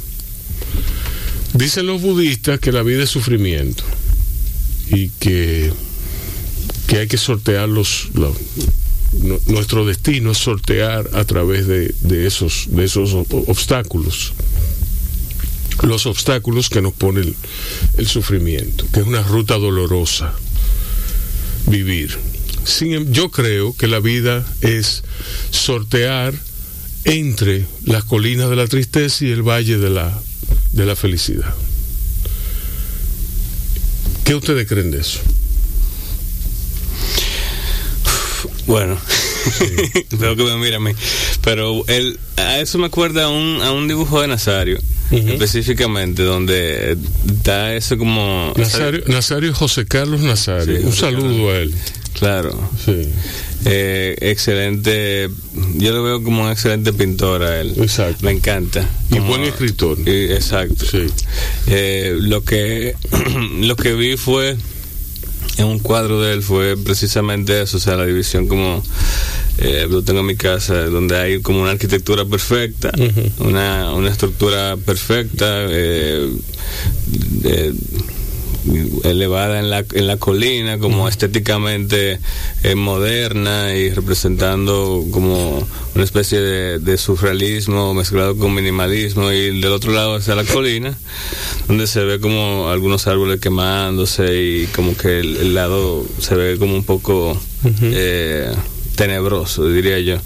Dicen los budistas que la vida es sufrimiento y que, que hay que sortear los, los- nu- nuestro destino es sortear a través de, de esos, de esos ob- obstáculos. Los obstáculos que nos pone el sufrimiento, que es una ruta dolorosa vivir. Sin em- yo creo que la vida es sortear entre las colinas de la tristeza y el valle de la, de la felicidad. ¿Qué ustedes creen de eso? Bueno, veo que me mira a mí. Pero él, a eso me acuerda a un, a un dibujo de Nazario, específicamente, donde da eso como... Nazario, Nazario José Carlos Nazario. Sí, Un saludo a él. Claro. Sí. Eh, excelente, yo lo veo como un excelente pintor a él. Exacto. Me encanta. Y buen escritor. y- exacto. Sí. Eh, lo que lo que vi fue en un cuadro de él fue precisamente eso, o sea, la división como eh, lo tengo en mi casa, donde hay como una arquitectura perfecta, una, una estructura perfecta, eh, de- elevada en la, en la colina, como estéticamente eh, moderna y representando como una especie de, de surrealismo mezclado con minimalismo y del otro lado está la colina donde se ve como algunos árboles quemándose y como que el, el lado se ve como un poco eh, tenebroso, diría yo.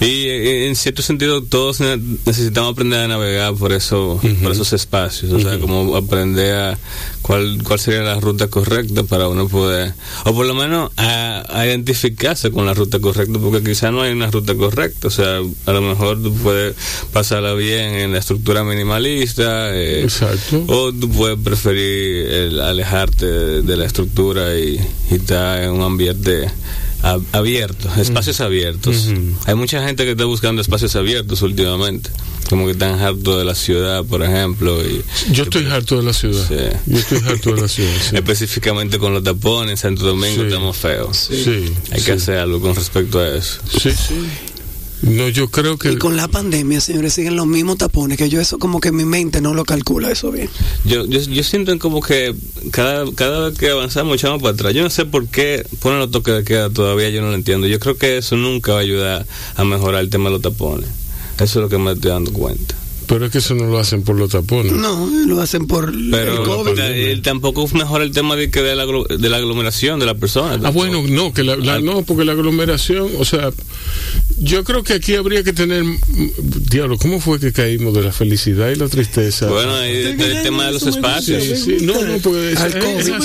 Y eh, en cierto sentido todos ne- necesitamos aprender a navegar por eso, por esos espacios, o sea, como aprender a cuál, cuál sería la ruta correcta para uno poder, o por lo menos a, a identificarse con la ruta correcta, porque quizá no hay una ruta correcta, o sea, a lo mejor tú puedes pasarla bien en la estructura minimalista, eh, Exacto. o tú puedes preferir el alejarte de, de la estructura y, y estar en un ambiente a- abierto, espacios abiertos. Hay mucha gente que está buscando espacios abiertos últimamente, como que están hartos de la ciudad, por ejemplo. Y, Yo estoy harto de la ciudad. Sí. Yo estoy harto de la ciudad. sí. Específicamente con los tapones, en Santo Domingo Sí. estamos feos. Hay que hacer algo con respecto a eso. Sí, sí. No, yo creo que Y con la pandemia, señores, siguen los mismos tapones, que yo eso como que mi mente no lo calcula eso bien. Yo, yo, yo siento como que cada, cada vez que avanzamos echamos para atrás. Yo no sé por qué ponen los toques de queda todavía, yo no lo entiendo. Yo creo que eso nunca va a ayudar a mejorar el tema de los tapones. Eso es lo que me estoy dando cuenta. Pero es que eso no lo hacen por los tapones. No, lo hacen por Pero el COVID. ta- eh, tampoco mejora el tema de, que de, la, de la aglomeración de las personas. Ah, bueno, no, que la, la- no, porque la aglomeración, o sea, yo creo que aquí habría que tener, diablo, ¿cómo fue que caímos de la felicidad y la tristeza? Bueno, y el, el tema de los espacios. Sí, sí, no, no, porque es, así-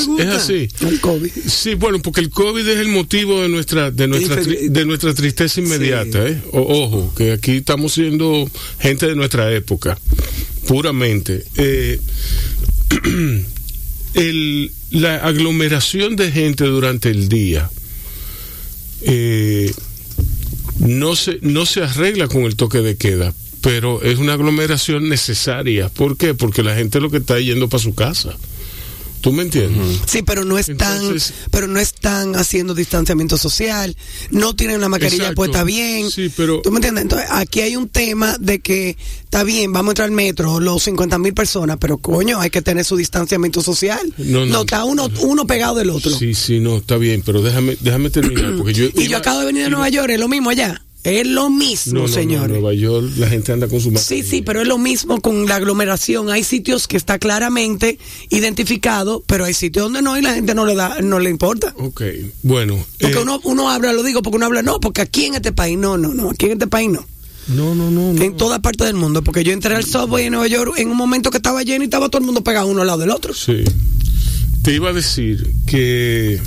gusta. es así. Al COVID. Sí, bueno, porque el COVID es el motivo de nuestra de nuestra tri- de nuestra tristeza inmediata, ¿eh? O- ojo, que aquí estamos siendo gente de nuestra época, puramente. Eh, el- la aglomeración de gente durante el día eh, no se no se arregla con el toque de queda, pero es una aglomeración necesaria. ¿Por qué? Porque la gente lo que está yendo para su casa. ¿Tú me entiendes? Sí, pero no están, Entonces- pero no están haciendo distanciamiento social, no tienen la mascarilla Exacto. puesta bien. Sí, pero- ¿Tú me entiendes? Entonces, aquí hay un tema de que está bien, vamos a entrar al metro, los 50 mil personas, pero coño, hay que tener su distanciamiento social. No, no. está uno, uno pegado del otro. Sí, sí, no, está bien, pero déjame, déjame terminar, porque yo... Y yo acabo de venir de Nueva York, es lo mismo allá. Es lo mismo, No, no, no, señores. en Nueva York la gente anda con su Sí, mascarilla. sí, pero es lo mismo con la aglomeración. Hay sitios que está claramente identificado, pero hay sitios donde no y la gente no le da, no le importa. Ok, bueno. Porque eh, uno, uno habla, lo digo porque uno habla, no, porque aquí en este país no, no, no, aquí en este país no. No, no, no. no. En toda parte del mundo, porque yo entré al subway en Nueva York en un momento que estaba lleno y estaba todo el mundo pegado uno al lado del otro. Sí. Te iba a decir que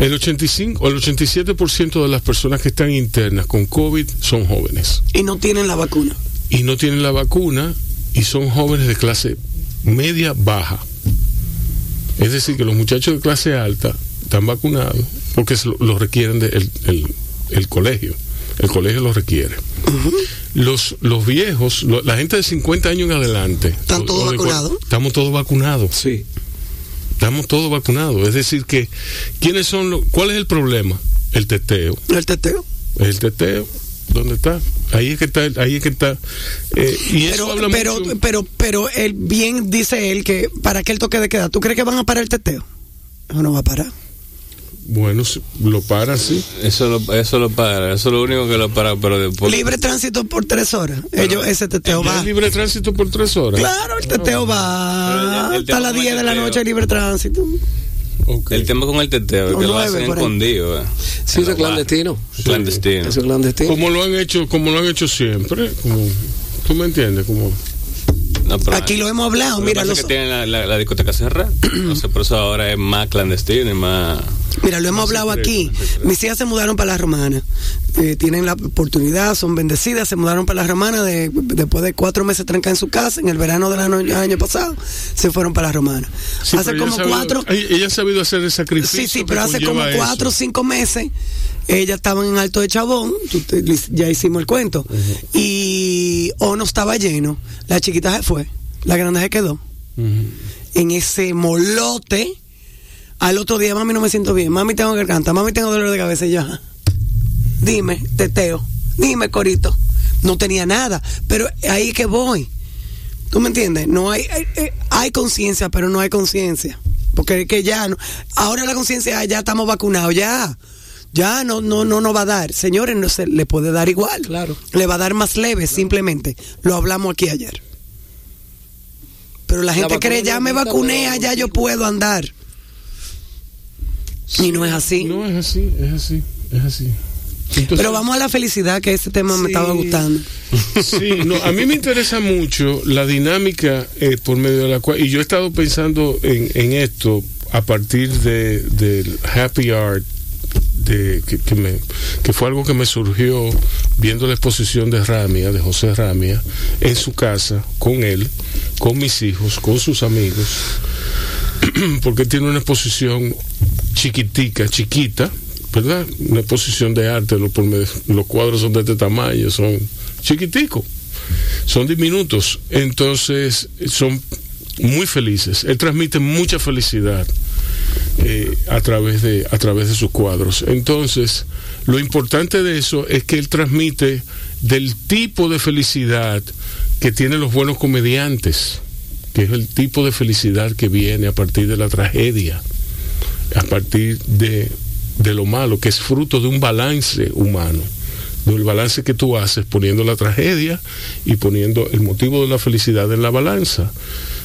el 85 o el 87% de las personas que están internas con COVID son jóvenes Y no tienen la vacuna. y no tienen la vacuna y son jóvenes de clase media baja. Es decir, que los muchachos de clase alta están vacunados porque se lo, lo requieren de el, el- colegio. El colegio lo requiere. los, los viejos, lo- la gente de 50 años en adelante. ¿Están todos vacunados? Estamos todos vacunados. Sí. Estamos todos vacunados. Es decir, que ¿quiénes son los, ¿cuál es el problema? El teteo. El teteo. El teteo. ¿Dónde está? Ahí es que está. Ahí es que está. Eh, y eso Pero, habla pero, mucho. pero, pero él bien dice él que para que el toque de queda, ¿tú crees que van a parar el teteo? Eso no va a parar. Bueno, sí, lo para, sí. Eso lo, eso lo para, eso es lo único que lo para, pero después... Libre tránsito por tres horas. Ellos, ese teteo ¿Ya va. es libre tránsito por tres horas. Claro, el teteo va. el- el Hasta las tema 10 de la noche libre tránsito. El tema con el teteo que lo hacen escondido. eh. Sí, eso es clandestino. Clandestino. Eso es clandestino. Como lo han hecho, como lo han hecho siempre. Como, ¿Tú me entiendes? Como, No, Aquí lo hemos hablado. Lo Mira, pasa los, que tienen la, la- la discoteca cerrada. Entonces, por eso ahora es más clandestino y más. Mira, lo hemos hablado aquí. Mis hijas se mudaron para la romana. Eh, tienen la oportunidad, son bendecidas. Se mudaron para la romana de- después de cuatro meses trancadas en su casa. En el verano del año, año pasado se fueron para la romana. Sí, hace como sabido- cuatro. Ella ha sabido hacer el sacrificio. Sí, sí, pero hace como cuatro o cinco meses. Ellas estaban en Alto de Chabón, ya hicimos el cuento, y o no estaba lleno, la chiquita se fue, la grande se quedó. En ese molote, al otro día, mami, no me siento bien, mami, tengo garganta, mami, tengo dolor de cabeza, y yo, ajá. dime, teteo, dime, corito. No tenía nada, pero ahí que voy. ¿Tú me entiendes? No hay, hay, hay- hay conciencia, pero no hay conciencia. Porque es que ya no. Ahora la conciencia, ah, ya estamos vacunados, ya. Ya no, no, no nos va a dar. Señores, no se le puede dar igual. Claro. Le va a dar más leve, simplemente. Lo hablamos aquí ayer. Pero la gente cree, ya no me vacuné, ya yo puedo andar. Y no es así. No es así, es así, es así. Entonces- Pero vamos a la felicidad, que ese tema me estaba gustando. Sí, no, a mí me interesa mucho la dinámica eh, por medio de la cual, y yo he estado pensando en, en esto a partir de, del happy art, de, que, que me, que fue algo que me surgió viendo la exposición de Ramia, de José Ramia, en su casa, con él, con mis hijos, con sus amigos, porque tiene una exposición chiquitica, chiquita, ¿verdad? Una exposición de arte, los, cuadros son de este tamaño, son chiquiticos, son diminutos, entonces son muy felices. Él transmite mucha felicidad eh, a través de a través de sus cuadros. Entonces, lo importante de eso es que él transmite del tipo de felicidad que tienen los buenos comediantes, que es el tipo de felicidad que viene a partir de la tragedia, a partir de, de lo malo, que es fruto de un balance humano, del balance que tú haces poniendo la tragedia y poniendo el motivo de la felicidad en la balanza.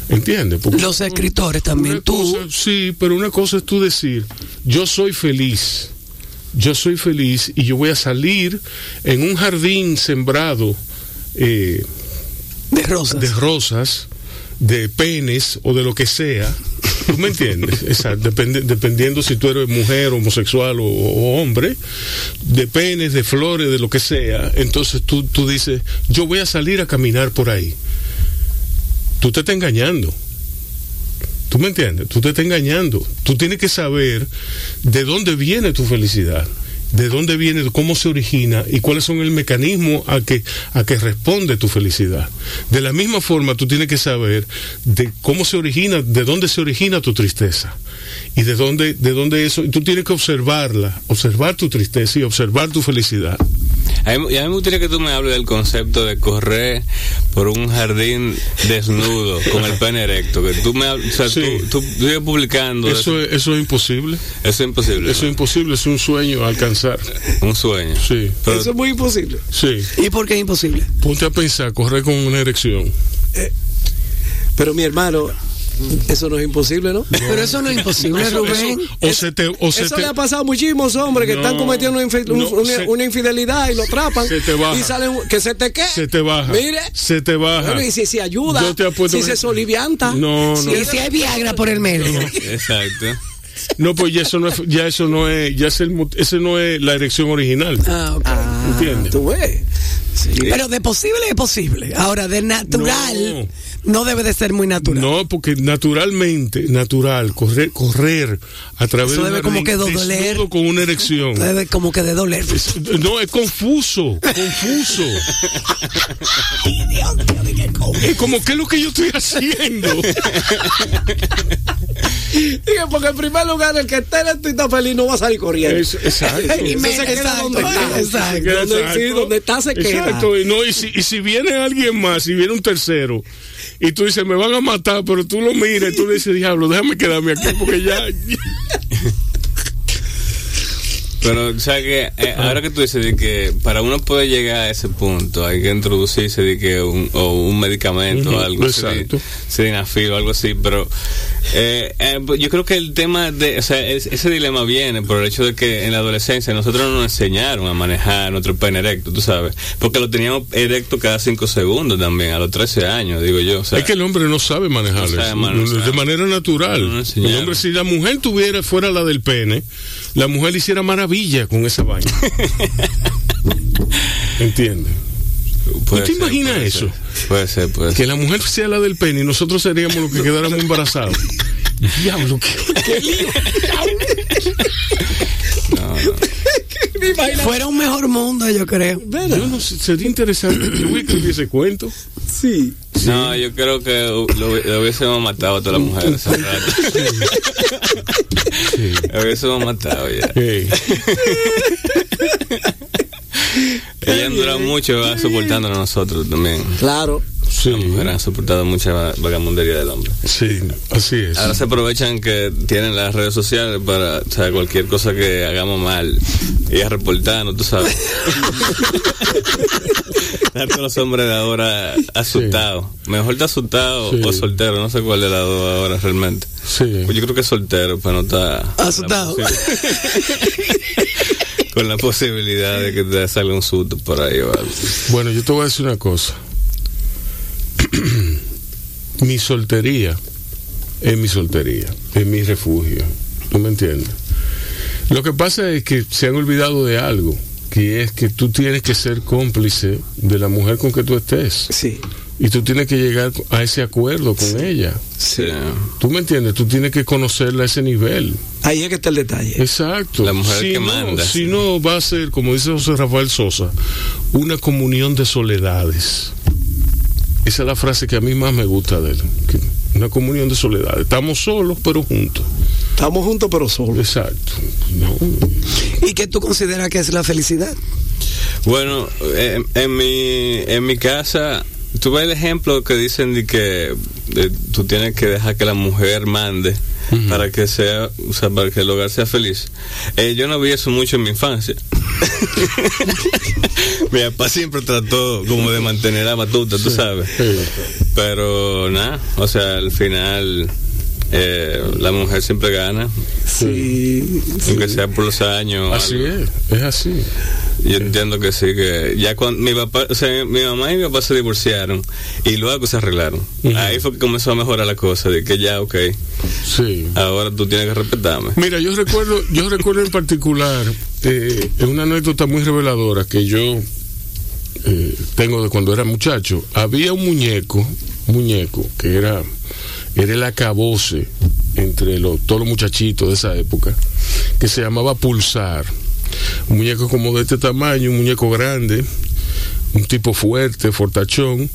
¿Entiendes? Porque Los escritores también, tú. cosa- sí, pero una cosa es tú decir, yo soy feliz, yo soy feliz y yo voy a salir en un jardín sembrado eh, De rosas. de rosas, de penes o de lo que sea. ¿Tú me entiendes? Exacto, depende- dependiendo si tú eres mujer, homosexual o, o hombre, de penes, de flores, de lo que sea. Entonces tú, tú dices, yo voy a salir a caminar por ahí. Tú te estás engañando. ¿Tú me entiendes? Tú te estás engañando. Tú tienes que saber de dónde viene tu felicidad, de dónde viene, cómo se origina y cuáles son el mecanismo a que, a responde tu felicidad. De la misma forma, tú tienes que saber de cómo se origina, de dónde se origina tu tristeza y de dónde, de dónde eso. y Tú tienes que observarla, observar tu tristeza y observar tu felicidad. A mí, y a mí me gustaría que tú me hables del concepto de correr por un jardín desnudo con el pene erecto. Que tú me o sea, Sí. tú, publicando. Eso, es- eso es imposible. Eso es imposible. Eso es imposible, es un sueño a alcanzar. Un sueño. Sí, Pero- Eso es muy imposible. sí. ¿Y por qué es imposible? Ponte a pensar, correr con una erección. Pero mi hermano, Eso no es imposible, ¿no? Pero eso no es imposible, Eso- Rubén. eso- o se te, o se Eso te- le ha pasado a muchísimos hombres que No, están cometiendo una, infi- un- no, una- se- una infidelidad y lo atrapan. se te baja. Y salen, que se te qué. se te baja. Mire. Se te baja. Bueno, y si se ayuda, Yo te apuesto si que- se solivianta. No, si no. Y si hay Viagra por el medio. Exacto. No, pues ya eso no es, ya eso no es, ya es el, ese no es la erección original. Ah, ok. Ah, ¿Entiendes? Tú ves. Sí. Pero de posible es posible. Ahora, de natural, no, debe de ser muy natural. No, porque naturalmente, natural, correr, correr a través Eso de debe una como que doler. desnudo con una erección. Debe como que de doler. No, es confuso, confuso. Es como, ¿qué es lo que yo estoy haciendo? Dije, porque en primer lugar, el que esté en esto y está feliz no va a salir corriendo. Es- exacto. Y me- se queda exacto, donde está. exacto. Donde, sí, Exacto. donde está se queda. Exacto, y, no, y, si, y si viene alguien más, si viene un tercero, y tú dices, me van a matar, pero tú lo miras y tú le dices, diablo, déjame quedarme aquí porque ya. Pero, o sea que eh, ahora que tú dices de que para uno poder llegar a ese punto hay que introducirse de que un, o un medicamento o algo exacto. así, sildenafil o algo así, pero eh, eh, pues yo creo que el tema de, o sea, es- ese dilema viene por el hecho de que en la adolescencia nosotros no nos enseñaron a manejar nuestro pene erecto, tú sabes, porque lo teníamos erecto cada cinco segundos también, a los 13 años, digo yo. O sea, es que el hombre no sabe No sabe eso, manejar. de manera natural. No el hombre, si la mujer tuviera fuera la del pene, la mujer le hiciera maravilla con esa vaina. ¿Entiendes? ¿tú te ser, imaginas puede eso? ser, Puede ser, puede ser. Que la mujer sea la del pene y nosotros seríamos los que quedáramos embarazados. Diablo, qué, qué lío. No, no. Fuera un mejor mundo, yo creo. Yo no sé, sería interesante que yo escribir ese cuento. Sí. No, yo creo que lo, lo hubiésemos matado a todas las mujeres hace rato. Lo hubiésemos matado ya. Ellas han durado mucho soportándonos a nosotros también. Claro. Sí, Las mujeres han soportado mucha va- vagamundería del hombre. sí, así es. Ahora se aprovechan que tienen las redes sociales para, o sea, cualquier cosa que hagamos mal, ellas reportando, tú sabes. Todos los hombres de ahora asustados. Mejor está asustado Sí. o soltero, no sé cuál de las dos ahora realmente. Sí. Pues yo creo que es soltero, pero no está Asustado. con la Con la posibilidad de que te salga un susto por ahí o algo. Bueno, yo te voy a decir una cosa. Mi soltería es mi soltería, es mi refugio. ¿Tú me entiendes? Lo que pasa es que se han olvidado de algo, que es que tú tienes que ser cómplice de la mujer con que tú estés. Sí. Y tú tienes que llegar a ese acuerdo con ella. Sí. ¿Tú me entiendes? Tú tienes que conocerla a ese nivel. Ahí es que está el detalle. Exacto. La mujer si que no, manda. Si no, va a ser, como dice José Rafael Sosa, una comunión de soledades. Esa es la frase que a mí más me gusta de él. que una comunión de soledades. Estamos solos, pero juntos. Estamos juntos pero solos. Exacto. No. ¿Y qué tú consideras que es la felicidad? Bueno, en, en mi en mi casa, tú ves el ejemplo que dicen de que tú tienes que dejar que la mujer mande para que sea, o sea, para que el hogar sea feliz. Eh, yo no vi eso mucho en mi infancia. mi papá siempre trató como de mantener la batuta, tú sabes. Pero nada, o sea, al final eh, la mujer siempre gana, Sí. aunque sea por los años. Así algo. es, es así. Yo entiendo que sí, que ya cuando mi papá, o sea, mi mamá y mi papá se divorciaron y luego se arreglaron. Ahí fue que comenzó a mejorar la cosa, de que ya, ok, Sí. ahora tú tienes que respetarme. Mira, yo recuerdo, yo recuerdo en particular eh, una anécdota muy reveladora que yo eh, tengo de cuando era muchacho. Había un muñeco, muñeco que era, era el acabose entre los, todos los muchachitos de esa época, que se llamaba Pulsar. Un muñeco como de este tamaño, un muñeco grande, un tipo fuerte, fortachón,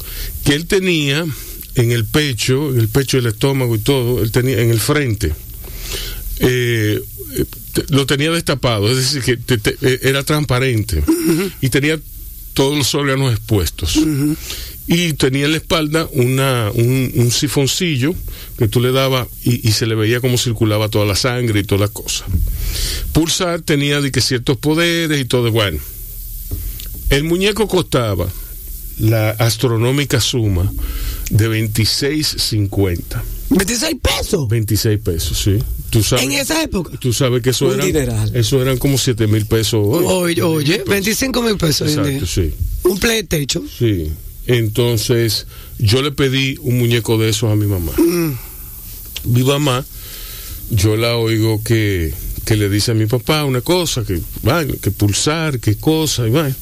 que él tenía en el pecho, en el pecho del estómago y todo, él tenía en el frente. Eh, eh, lo tenía destapado, es decir, que te- te- eh, era transparente. Y tenía todos los órganos expuestos. Y tenía en la espalda una, un, un sifoncillo que tú le dabas y, y se le veía cómo circulaba toda la sangre y toda la cosa. Pulsar tenía de que ciertos poderes y todo. Bueno, el muñeco costaba la astronómica suma de 26.50. 26 pesos. 26 pesos, sí. Tú sabes, En esa época. Tú sabes que eso Un eran, dineral. eso eran como 7 mil pesos hoy. Oye, oye, 25 mil pesos. Exacto, sí. Un PlayStation. Sí. Entonces, yo le pedí un muñeco de esos a mi mamá. Mm. Mi mamá, yo la oigo que, que le dice a mi papá una cosa, que, vaina, que pulsar, que cosa, y vaina.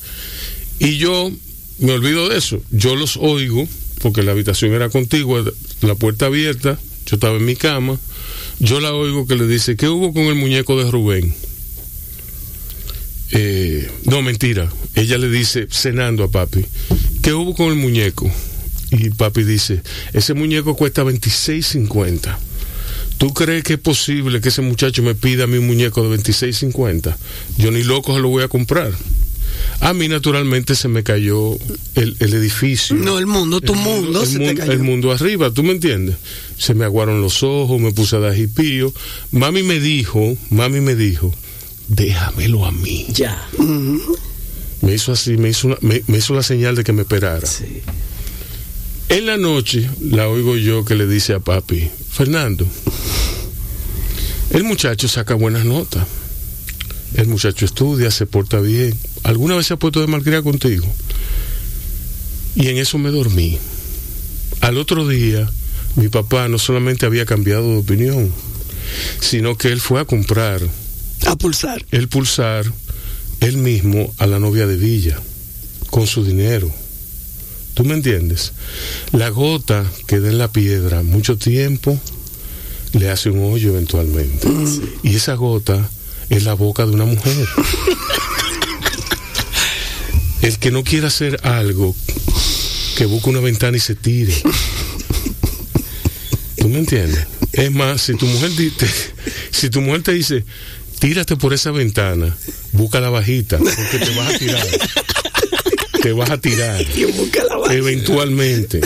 Y yo me olvido de eso. Yo los oigo, porque la habitación era contigua, la puerta abierta, yo estaba en mi cama. Yo la oigo que le dice, ¿qué hubo con el muñeco de Rubén? Eh, no, mentira. Ella le dice, cenando a papi, ¿qué hubo con el muñeco? Y papi dice, ese muñeco cuesta 26.50. ¿Tú crees que es posible que ese muchacho me pida un muñeco de 26.50? Yo ni loco se lo voy a comprar. A mí naturalmente se me cayó el, el edificio. No, el mundo, tu El mundo, el se te mundo- cayó. el mundo arriba, ¿tú me entiendes? Se me aguaron los ojos, me puse a dar jipío. Mami me dijo, mami me dijo, déjamelo a mí. Ya. Me hizo así, me hizo, una- me, me hizo la señal de que me esperara. Sí. En la noche la oigo yo que le dice a papi, Fernando, el muchacho saca buenas notas. El muchacho estudia, se porta bien. ¿Alguna vez se ha puesto de malcriar contigo? Y en eso me dormí. Al otro día, mi papá no solamente había cambiado de opinión, sino que él fue a comprar A pulsar. el pulsar él mismo a la novia de Villa, con su dinero. ¿Tú me entiendes? La gota que da en la piedra mucho tiempo le hace un hoyo eventualmente. Y esa gota es la boca de una mujer. El que no quiera hacer algo, que busque una ventana y se tire. ¿Tú me entiendes? Es más, si tu mujer te, si tu mujer te dice, tírate por esa ventana, busca la bajita, porque te vas a tirar. te vas a tirar. Busca la vaina. Eventualmente.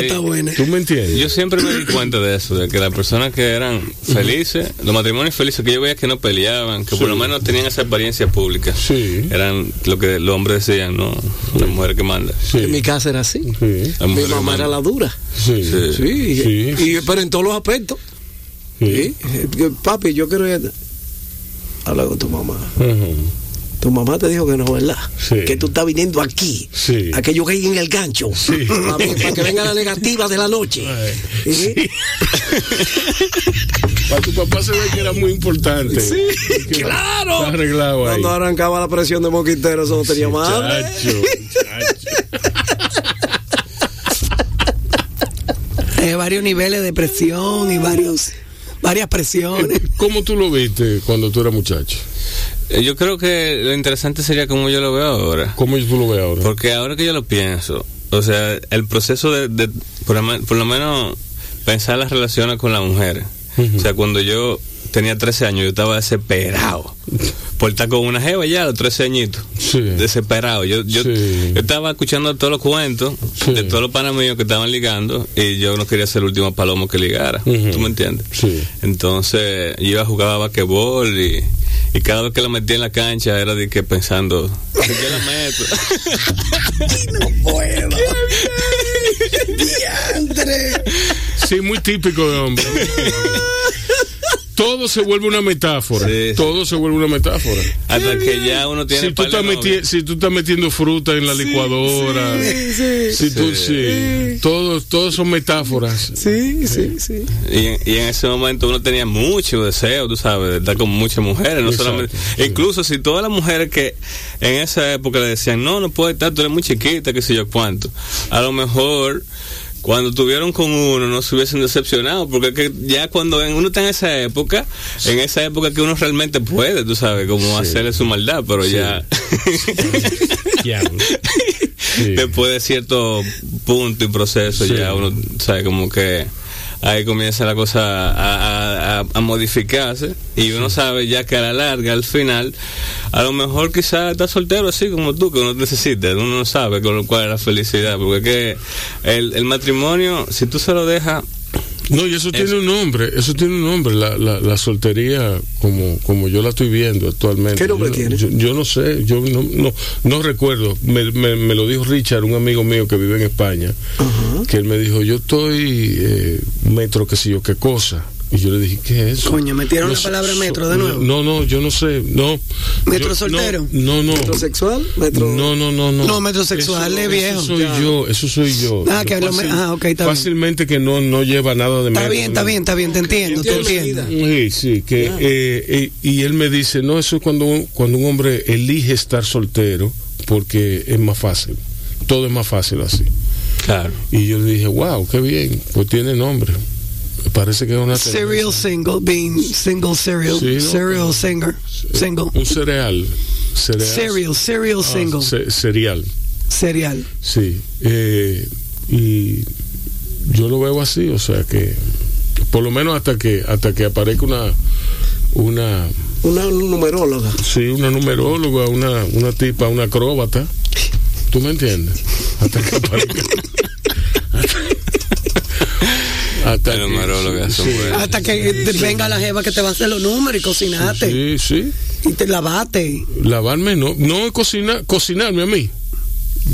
Está buena. ¿Tú me entiendes? Yo siempre me di cuenta de eso, de que las personas que eran felices, los matrimonios felices que yo veía que no peleaban, que por lo menos tenían esa apariencia pública, Sí. eran lo que los hombres decían, no, la mujer que manda. Sí. En mi casa era así. Mi mamá era la dura. Sí. Sí. Sí, Sí. y- pero en todos los aspectos. Sí. Sí. Que, Papi, yo quiero ir. Habla con tu mamá. Tu mamá te dijo que no, ¿verdad? Sí. Que tú estás viniendo aquí. Sí. A que yo caiga en el gancho. Sí. Para, para que venga la negativa de la noche. ¿Sí? Para tu papá se ve que era muy importante. Sí, Que claro. Está arreglado ahí. Cuando arrancaba la presión de Moquitero, eso no tenía madre. Chacho, chacho. Eh, varios niveles de presión y varios varias presiones. ¿Cómo tú lo viste cuando tú eras muchacho? Eh, Yo creo que lo interesante sería como yo lo veo ahora. ¿Cómo tú lo ves ahora? Porque ahora que yo lo pienso, o sea, el proceso de, de- por, por lo menos, pensar las relaciones con la mujer. O sea, cuando yo tenía 13 años, yo estaba desesperado por estar con una jeva ya a los 13 añitos. Sí. Desesperado. Yo, yo, Sí. yo estaba escuchando todos los cuentos Sí. de todos los panas míos que estaban ligando y yo no quería ser el último palomo que ligara. Ujú. ¿Tú me entiendes? Sí. Entonces, yo iba a jugar a basquetbol y, y cada vez que la metía en la cancha era de que pensando, "Si yo la meto. Sí, muy típico de hombre. Todo se vuelve una metáfora. Sí. Todo se vuelve una metáfora. Hasta que ya uno tiene Si tú, estás meti- novias. si tú estás metiendo fruta en la licuadora, si tú, sí, todos, todos son metáforas. Sí, sí, sí. Y, en- y en ese momento uno tenía mucho deseo, tú sabes, de estar con muchas mujeres, no Exacto, solamente. sí. Incluso si todas las mujeres que en esa época le decían, no, no puedes estar, tú eres muy chiquita, qué sé yo cuánto. A lo mejor cuando tuvieron con uno no se hubiesen decepcionado, porque es que ya cuando uno está en esa época, en esa época que uno realmente puede, tú sabes, como hacerle su maldad, pero ya. Sí. después de cierto punto y proceso ya uno sabe como que ahí comienza la cosa a, a- a- modificarse y uno sabe ya que a la larga al final a lo mejor quizás está soltero así como tú que uno necesita uno no sabe con lo cual es la felicidad porque que el, el matrimonio si tú se lo dejas No, y eso tiene un nombre, eso tiene un nombre, la, la, la soltería como, como yo la estoy viendo actualmente. ¿Qué nombre yo, tiene? Yo, yo no sé, yo no, no, no recuerdo, me, me, me lo dijo Richard, un amigo mío que vive en España, que él me dijo, yo estoy eh, metro que sé yo qué cosa. Y yo le dije, ¿qué es eso? Coño, metieron No la palabra so- metro de nuevo. No, no, yo no sé, no. ¿Metro Yo- soltero? No, no. ¿Metrosexual? Metro... No, no, no, no. No, metrosexual es viejo. Eso soy yo, eso soy yo. Ah, que lo me- ah, está bien. Fácilmente que no, no lleva nada de Está metro, bien, está bien, está bien, te entiendo, te Entiendo. Sí, sí, que Ah. eh, eh, y él me dice, no, eso es cuando un, cuando un hombre elige estar soltero porque es más fácil. Todo es más fácil así. Claro. Y yo le dije, wow, qué bien, pues tiene nombre. Parece que es una Serial single, being single serial, Sí, ¿no? serial singer, single. un cereal. Cereal. Serial, serial Ah, single, ce- cereal. serial. Sí, eh, y yo lo veo así, o sea que por lo menos hasta que hasta que aparezca una una Una numeróloga. sí, una numeróloga, una una tipa, una acróbata. ¿Tú me entiendes? Hasta que aparezca. hasta que- sí. Hasta que venga la jeva que te va a hacer los números y cocinate. Sí, sí. Y te lavate. Lavarme no, no es cocinar, cocinarme a mí.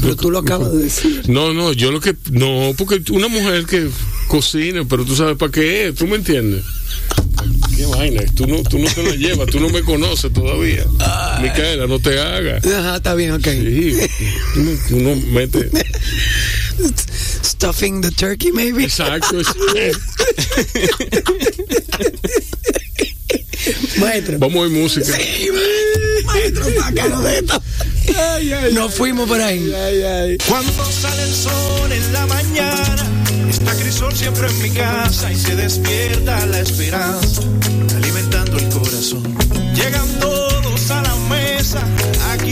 Pero tú lo acabas de decir. No, no, yo lo que. No, porque una mujer que cocina, pero tú sabes para qué es, ¿tú me entiendes? Qué vaina, tú no, tú no te la llevas, tú no me conoces todavía. Micaela, no te hagas. Ajá, está bien, ok. Sí, tú no, tú no metes. Stuffing the turkey, maybe. Exacto. es- Maestro. Vamos a oír música. Sí, maestro, sácanos de esto. Nos fuimos por ahí. Cuando sale el sol en la mañana, está Crisol siempre en mi casa y se despierta la esperanza, alimentando el corazón. Llegan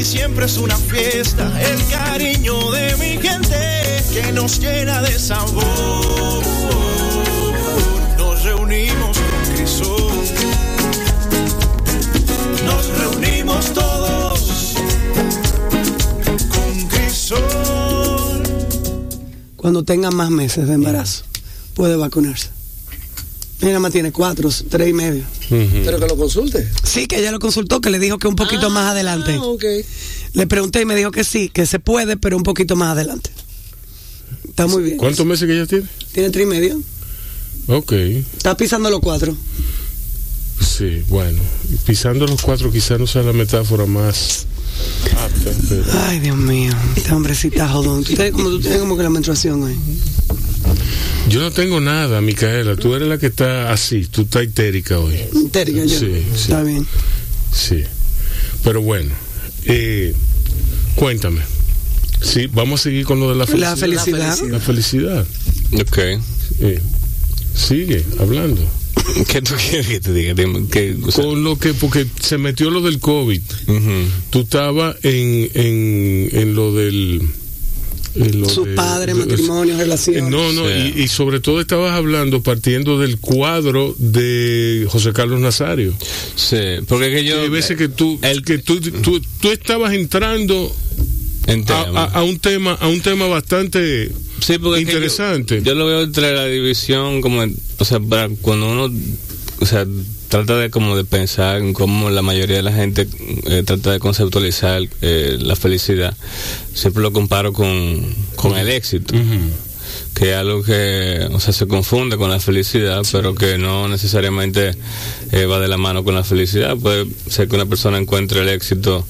siempre es una fiesta, el cariño de mi gente que nos llena de sabor. Nos reunimos con Crisol, nos reunimos todos con Crisol. Cuando tenga más meses de embarazo, puede vacunarse. Ella nada más tiene cuatro, tres y medio. Pero que lo consulte. Sí, que ella lo consultó, que le dijo que un poquito más adelante. Ah, ok. Le pregunté y me dijo que sí, que se puede, pero un poquito más adelante. Está muy bien. ¿Cuántos meses que ella tiene? Tiene tres y medio. Ok, Está pisando los cuatro. sí, bueno. Pisando los cuatro quizás no sea la metáfora más. Ay, Dios mío. Este hombrecita jodón. Tú tienes como, tú tienes como que la menstruación hoy. Yo no tengo nada, Micaela. Tú eres la que está así. Tú estás histérica hoy. Histérica yo. Sí, sí. Está bien. Sí. Pero bueno, eh, cuéntame. Sí, vamos a seguir con lo de la felicidad. La felicidad. La felicidad. Ok. Eh, sigue hablando. ¿Qué tú quieres que te diga? Dime, ¿qué, o sea, Con lo que, porque se metió lo del COVID. ujú. Tú estabas en, en, en lo del. en lo Su de- padre, de- matrimonio, Eh, relación. No, no, Sí. y, y sobre todo estabas hablando partiendo del cuadro de José Carlos Nazario. Sí, porque es que yo. Hay veces que tú, El- que tú, tú, tú estabas entrando en a, un tema, a un tema bastante Sí, porque es que interesante. Yo, yo lo veo entre la división, como, o sea, para cuando uno, o sea, trata de como de pensar en cómo la mayoría de la gente eh, trata de conceptualizar eh, la felicidad, siempre lo comparo con, con el éxito. Que es algo que, o sea, se confunde con la felicidad, pero que no necesariamente eh, va de la mano con la felicidad. Puede ser que una persona encuentre el éxito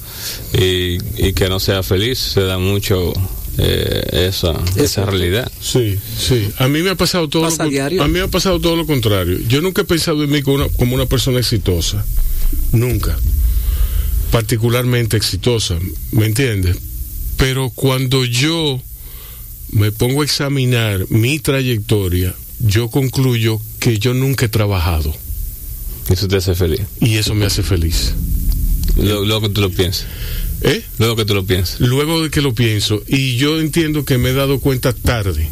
y, y que no sea feliz, se da mucho eh, esa, esa realidad. Sí, sí. A mí me ha pasado todo. Pasa lo, diario. A mí me ha pasado todo lo contrario. Yo nunca he pensado en mí como una, como una persona exitosa. Nunca. Particularmente exitosa. ¿Me entiendes? Pero cuando yo me pongo a examinar mi trayectoria, yo concluyo que yo nunca he trabajado. Eso te hace feliz. Y eso me hace feliz. Luego, luego que tú lo piensas. ¿Eh? Luego que tú lo piensas. luego de que lo pienso y yo entiendo que me he dado cuenta tarde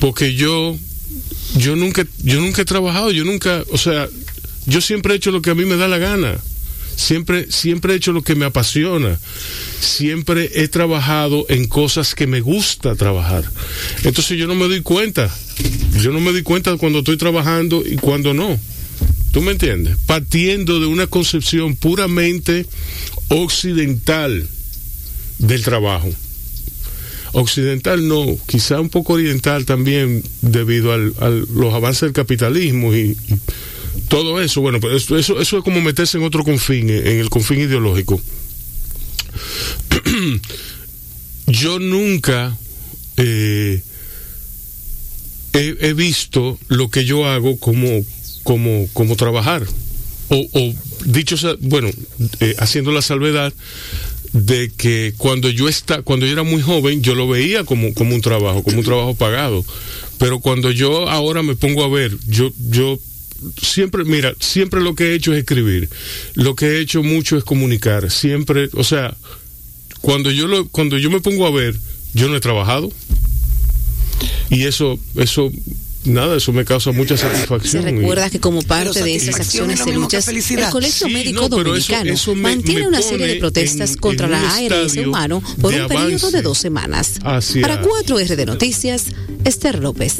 porque yo yo nunca yo nunca he trabajado yo nunca o sea yo siempre he hecho lo que a mí me da la gana siempre siempre he hecho lo que me apasiona siempre he trabajado en cosas que me gusta trabajar. Entonces yo no me doy cuenta. Yo no me doy cuenta cuando estoy trabajando y cuando no. ¿Tú me entiendes? Partiendo de una concepción puramente occidental del trabajo. Occidental no, quizá un poco oriental también debido al, a los avances del capitalismo y todo eso. Bueno, pues eso, eso, eso, es como meterse en otro confín, en el confín ideológico. Yo nunca eh, he, visto lo que yo hago como, como, como trabajar. O, o dicho, bueno, eh, haciendo la salvedad de que cuando yo está, cuando yo era muy joven, yo lo veía como, como un trabajo, como un trabajo pagado. Pero cuando yo ahora me pongo a ver, yo, yo siempre, mira, siempre lo que he hecho es escribir. Lo que he hecho mucho es comunicar. Siempre, o sea, cuando yo lo, cuando yo me pongo a ver, yo no he trabajado. Y eso, eso nada, eso me causa mucha satisfacción. Se recuerda que como parte de esas acciones de luchas, el Colegio sí, Médico no, Dominicano eso, eso me, mantiene me una serie de protestas en, contra en la ARS humano por un avance. periodo de dos semanas. Hacia... Para 4R de Noticias, Esther López.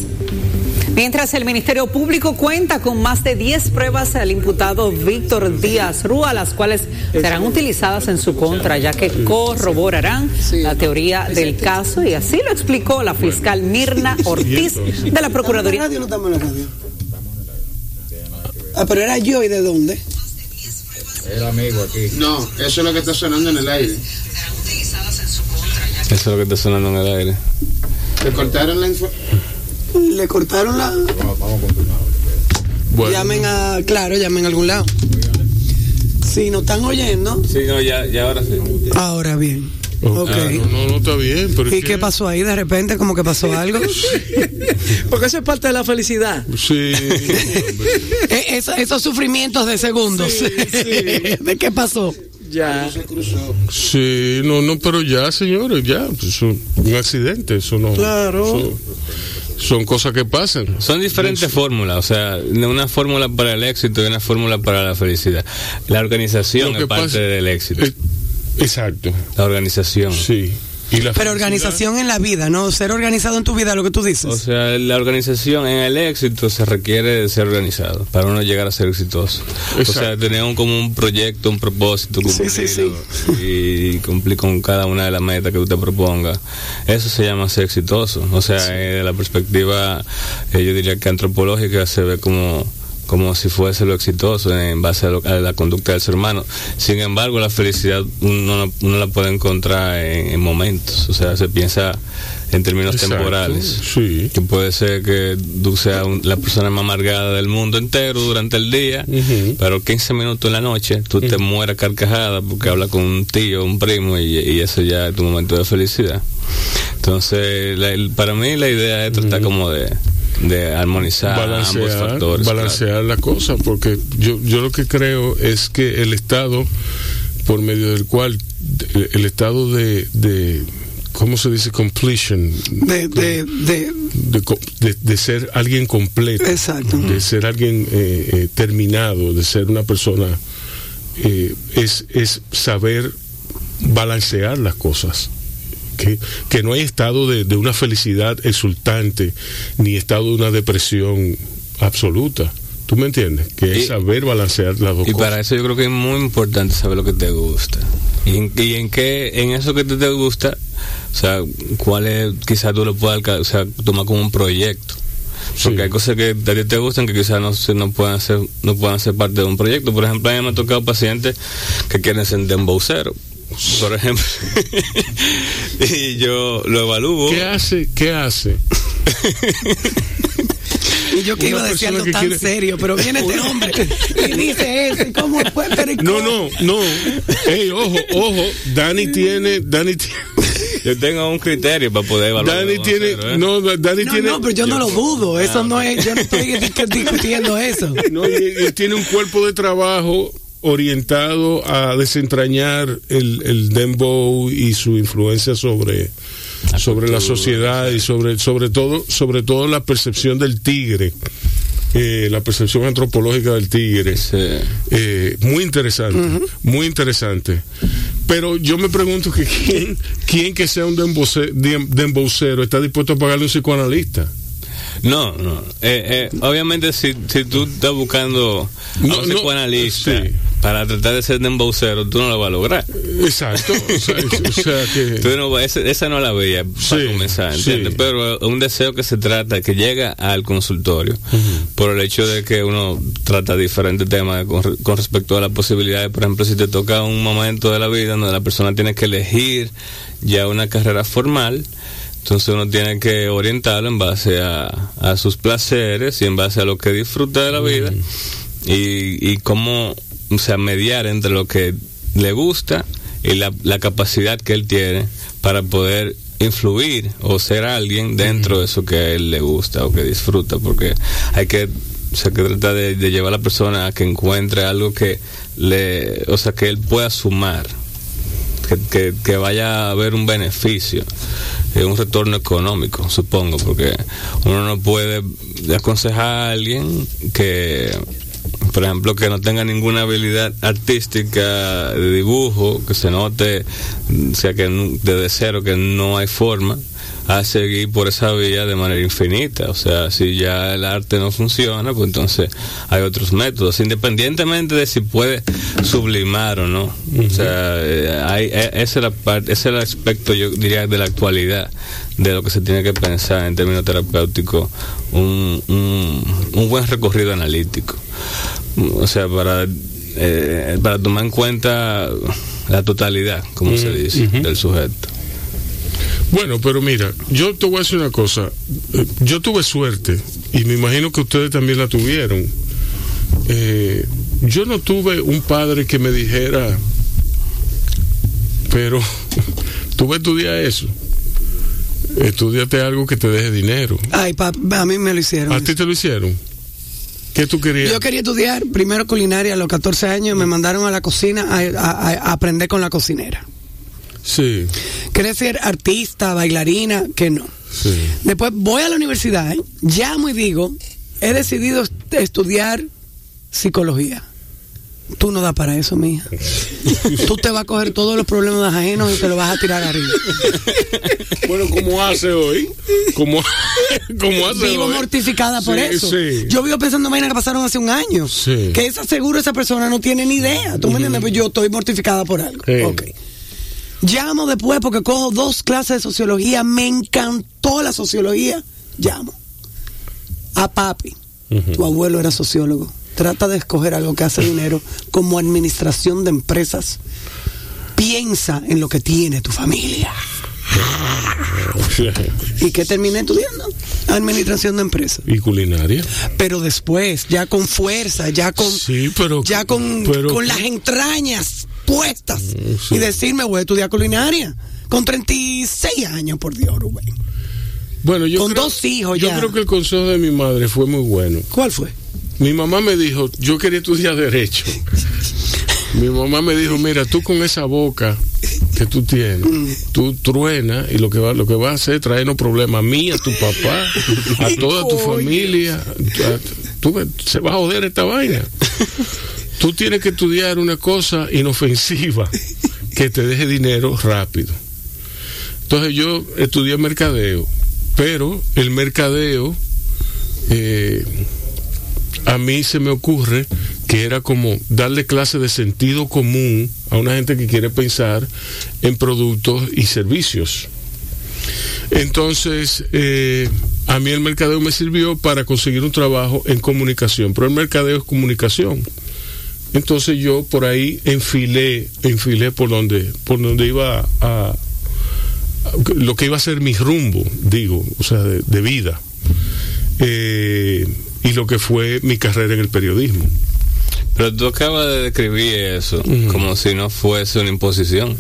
Mientras el Ministerio Público cuenta con más de 10 pruebas al imputado Víctor Díaz Rúa, las cuales serán utilizadas en su contra, ya que corroborarán la teoría del caso, y así lo explicó la fiscal Mirna Ortiz de la Procuraduría. Radio no estamos en la radio. Ah, pero era yo y de dónde? El amigo aquí. No, eso es lo que está sonando en el aire. Eso es lo que está sonando en el aire. ¿Le cortaron la información? Le cortaron la. Vamos, vamos a continuar. Bueno. Llamen a, claro, llamen a algún lado. Si nos están oyendo. Sí, no, ya, ya ahora sí. Ahora bien. Oh, okay. ah, no, no, no, está bien. Pero ¿Y qué pasó ahí de repente? ¿Como que pasó algo? Porque eso es parte de la felicidad. Sí. esos, esos sufrimientos de segundos. Sí, sí. ¿De qué pasó? Ya. Se cruzó. Sí, no, no, pero ya, señores, ya. Eso, un accidente, eso no. Claro. Eso, son cosas que pasan. Son diferentes fórmulas, o sea, una fórmula para el éxito y una fórmula para la felicidad. La organización es parte del éxito. Es, exacto. La organización. Sí. ¿Y la Pero organización en la vida, ¿no? Ser organizado en tu vida, lo que tú dices. O sea, la organización en el éxito se requiere de ser organizado para uno llegar a ser exitoso. Exacto. O sea, tener un, como un proyecto, un propósito, sí, sí, sí. y cumplir con cada una de las metas que usted proponga. Eso se llama ser exitoso. O sea, eh, de la perspectiva, eh, yo diría que antropológica se ve como como si fuese lo exitoso en base a, lo, a, la conducta del ser humano. Sin embargo, la felicidad uno, uno la puede encontrar en, en, momentos, o sea, se piensa en términos Exacto, temporales. Sí. Que puede ser que tú seas un, la persona más amargada del mundo entero durante el día, uh -huh. pero 15 minutos en la noche tú uh -huh. te mueras carcajada porque hablas con un tío, un primo y, y eso ya es tu momento de felicidad. Entonces, la, para mí la idea es tratar uh -huh. como de de armonizar balancear, ambos factores. Balancear claro. la cosa, porque yo, yo lo que creo es que el Estado, por medio del cual el, el estado de, de ¿cómo se dice? Completion. De, de, de, de, de ser alguien completo. Exacto. De ser alguien eh, eh, terminado, de ser una persona, eh, es, es saber balancear las cosas. Que, que, no hay estado de, de, una felicidad exultante ni estado de una depresión absoluta. ¿Tú me entiendes? Que es saber balancear las dos y cosas. para eso yo creo que es muy importante saber lo que te gusta. Y en, y en qué, en eso que te, te gusta, o sea, cuál es, quizás tú lo puedas o sea, tomar como un proyecto. Porque sí. hay cosas que a ti te gustan que quizás no, no, puedan ser, no puedan ser parte de un proyecto. Por ejemplo, a mí me ha tocado pacientes que quieren ser dembowceros por ejemplo. y yo lo evalúo. ¿Qué hace? ¿Qué hace? y yo que iba a decir algo tan quiere... serio, pero viene este hombre y dice eso. ¿y ¿Cómo fue? No, no, no. Hey, ojo, ojo. Dani tiene. Dani tiene. Yo tengo un criterio para poder evaluar. Dani tiene, hacer, ¿eh? no, Dani no, tiene. No, pero yo, yo no lo dudo. Eso ah, no es. Yo no estoy discutiendo eso. No, y, y tiene un cuerpo de trabajo orientado a desentrañar el, el dembow y su influencia sobre la sobre cultura, la sociedad y sobre sobre todo sobre todo la percepción del tigre eh, la percepción antropológica del tigre sí. eh, muy interesante uh -huh. muy interesante Pero yo me pregunto que quién, quién que sea un dembocero está dispuesto a pagarle un psicoanalista. No, no. Eh, eh, obviamente, si, si tú estás buscando a un psicoanalista para tratar de ser dembocero, tú no lo vas a lograr. Exacto. o sea, que... esa, no la veía para comenzar, ¿entiendes? Pero un deseo que se trata, que llega al consultorio, por el hecho de que uno trata diferentes temas con, con respecto a la posibilidad de, por ejemplo, si te toca un momento de la vida donde la persona tiene que elegir ya una carrera formal, entonces uno tiene que orientarlo en base a, sus placeres y en base a lo que disfruta de la vida y, y cómo, o sea, mediar entre lo que le gusta y la, capacidad que él tiene para poder influir o ser alguien dentro de eso que a él le gusta o que disfruta, porque hay que se trata de, de, llevar a la persona a que encuentre algo que le, o sea, que él pueda sumar, que, vaya a haber un beneficio, un retorno económico, supongo, porque uno no puede aconsejar a alguien que por ejemplo, que no tenga ninguna habilidad artística de dibujo, que se note, o sea, que desde cero que no hay forma, a seguir por esa vía de manera infinita. O sea, si ya el arte no funciona, pues entonces hay otros métodos, independientemente de si puede sublimar o no. O sea, eh, hay, e, ese, es la parte, ese es el aspecto, yo diría, de la actualidad, de lo que se tiene que pensar en términos terapéuticos, un, un, buen recorrido analítico. O sea, para, eh, para tomar en cuenta la totalidad, como se dice, del sujeto. Bueno, pero mira, yo te voy a decir una cosa. Eh, yo tuve suerte y me imagino que ustedes también la tuvieron. Eh, yo no tuve un padre que me dijera, pero tú vas a estudiar eso. Estudiate algo que te deje dinero. Ay, a mí me lo hicieron. ¿A ti te lo hicieron? ¿Qué tú querías? Yo quería estudiar primero culinaria a los 14 años. Me mandaron a la cocina a aprender con la cocinera. Sí. ¿Querés ser artista, bailarina? Que no. Sí. Después voy a la universidad, ¿eh? llamo y digo, he decidido estudiar psicología. Tú no das para eso, mija. Tú te vas a coger todos los problemas ajenos y te los vas a tirar arriba. Bueno, ¿cómo hace hoy? ¿Cómo, hace Vivo mortificada por eso. Yo vivo pensando en que pasaron hace un año. Que esa seguro esa persona no tiene ni idea. ¿Tú me entiendes? Pues yo estoy mortificada por algo. Ok. Llamo después porque cojo dos clases de sociología. Me encantó la sociología. Llamo. A papi. Tu abuelo era sociólogo. Trata de escoger algo que hace dinero como administración de empresas. Piensa en lo que tiene tu familia. ¿Y qué terminé estudiando? Administración de empresas. ¿Y culinaria? Pero después, ya con fuerza, ya con, sí, pero, ya con, con las entrañas Mm, y decirme, voy a estudiar culinaria. Con 36 años, por Dios, Rubén. Bueno, yo con dos hijos yo creo que el consejo de mi madre fue muy bueno. ¿Cuál fue? Mi mamá me dijo, yo quería estudiar derecho. mi mamá me dijo, mira, tú con esa boca que tú tienes, mm. tú truena y lo que va, lo que va a hacer es traernos problemas a mí, a tu papá, a toda tu familia. tú, se va a joder esta vaina. Tú tienes que estudiar una cosa inofensiva que te deje dinero rápido. Entonces yo estudié mercadeo, pero el mercadeo eh, a mí se me ocurre que era como darle clase de sentido común a una gente que quiere pensar en productos y servicios. Entonces, eh, a mí el mercadeo me sirvió para conseguir un trabajo en comunicación, pero el mercadeo es comunicación. Entonces yo por ahí enfilé, enfilé por donde, por donde iba a, lo que iba a ser mi rumbo, digo, o sea, de, vida. Eh, y lo que fue mi carrera en el periodismo. Pero tú acabas de describir eso como si no fuese una imposición.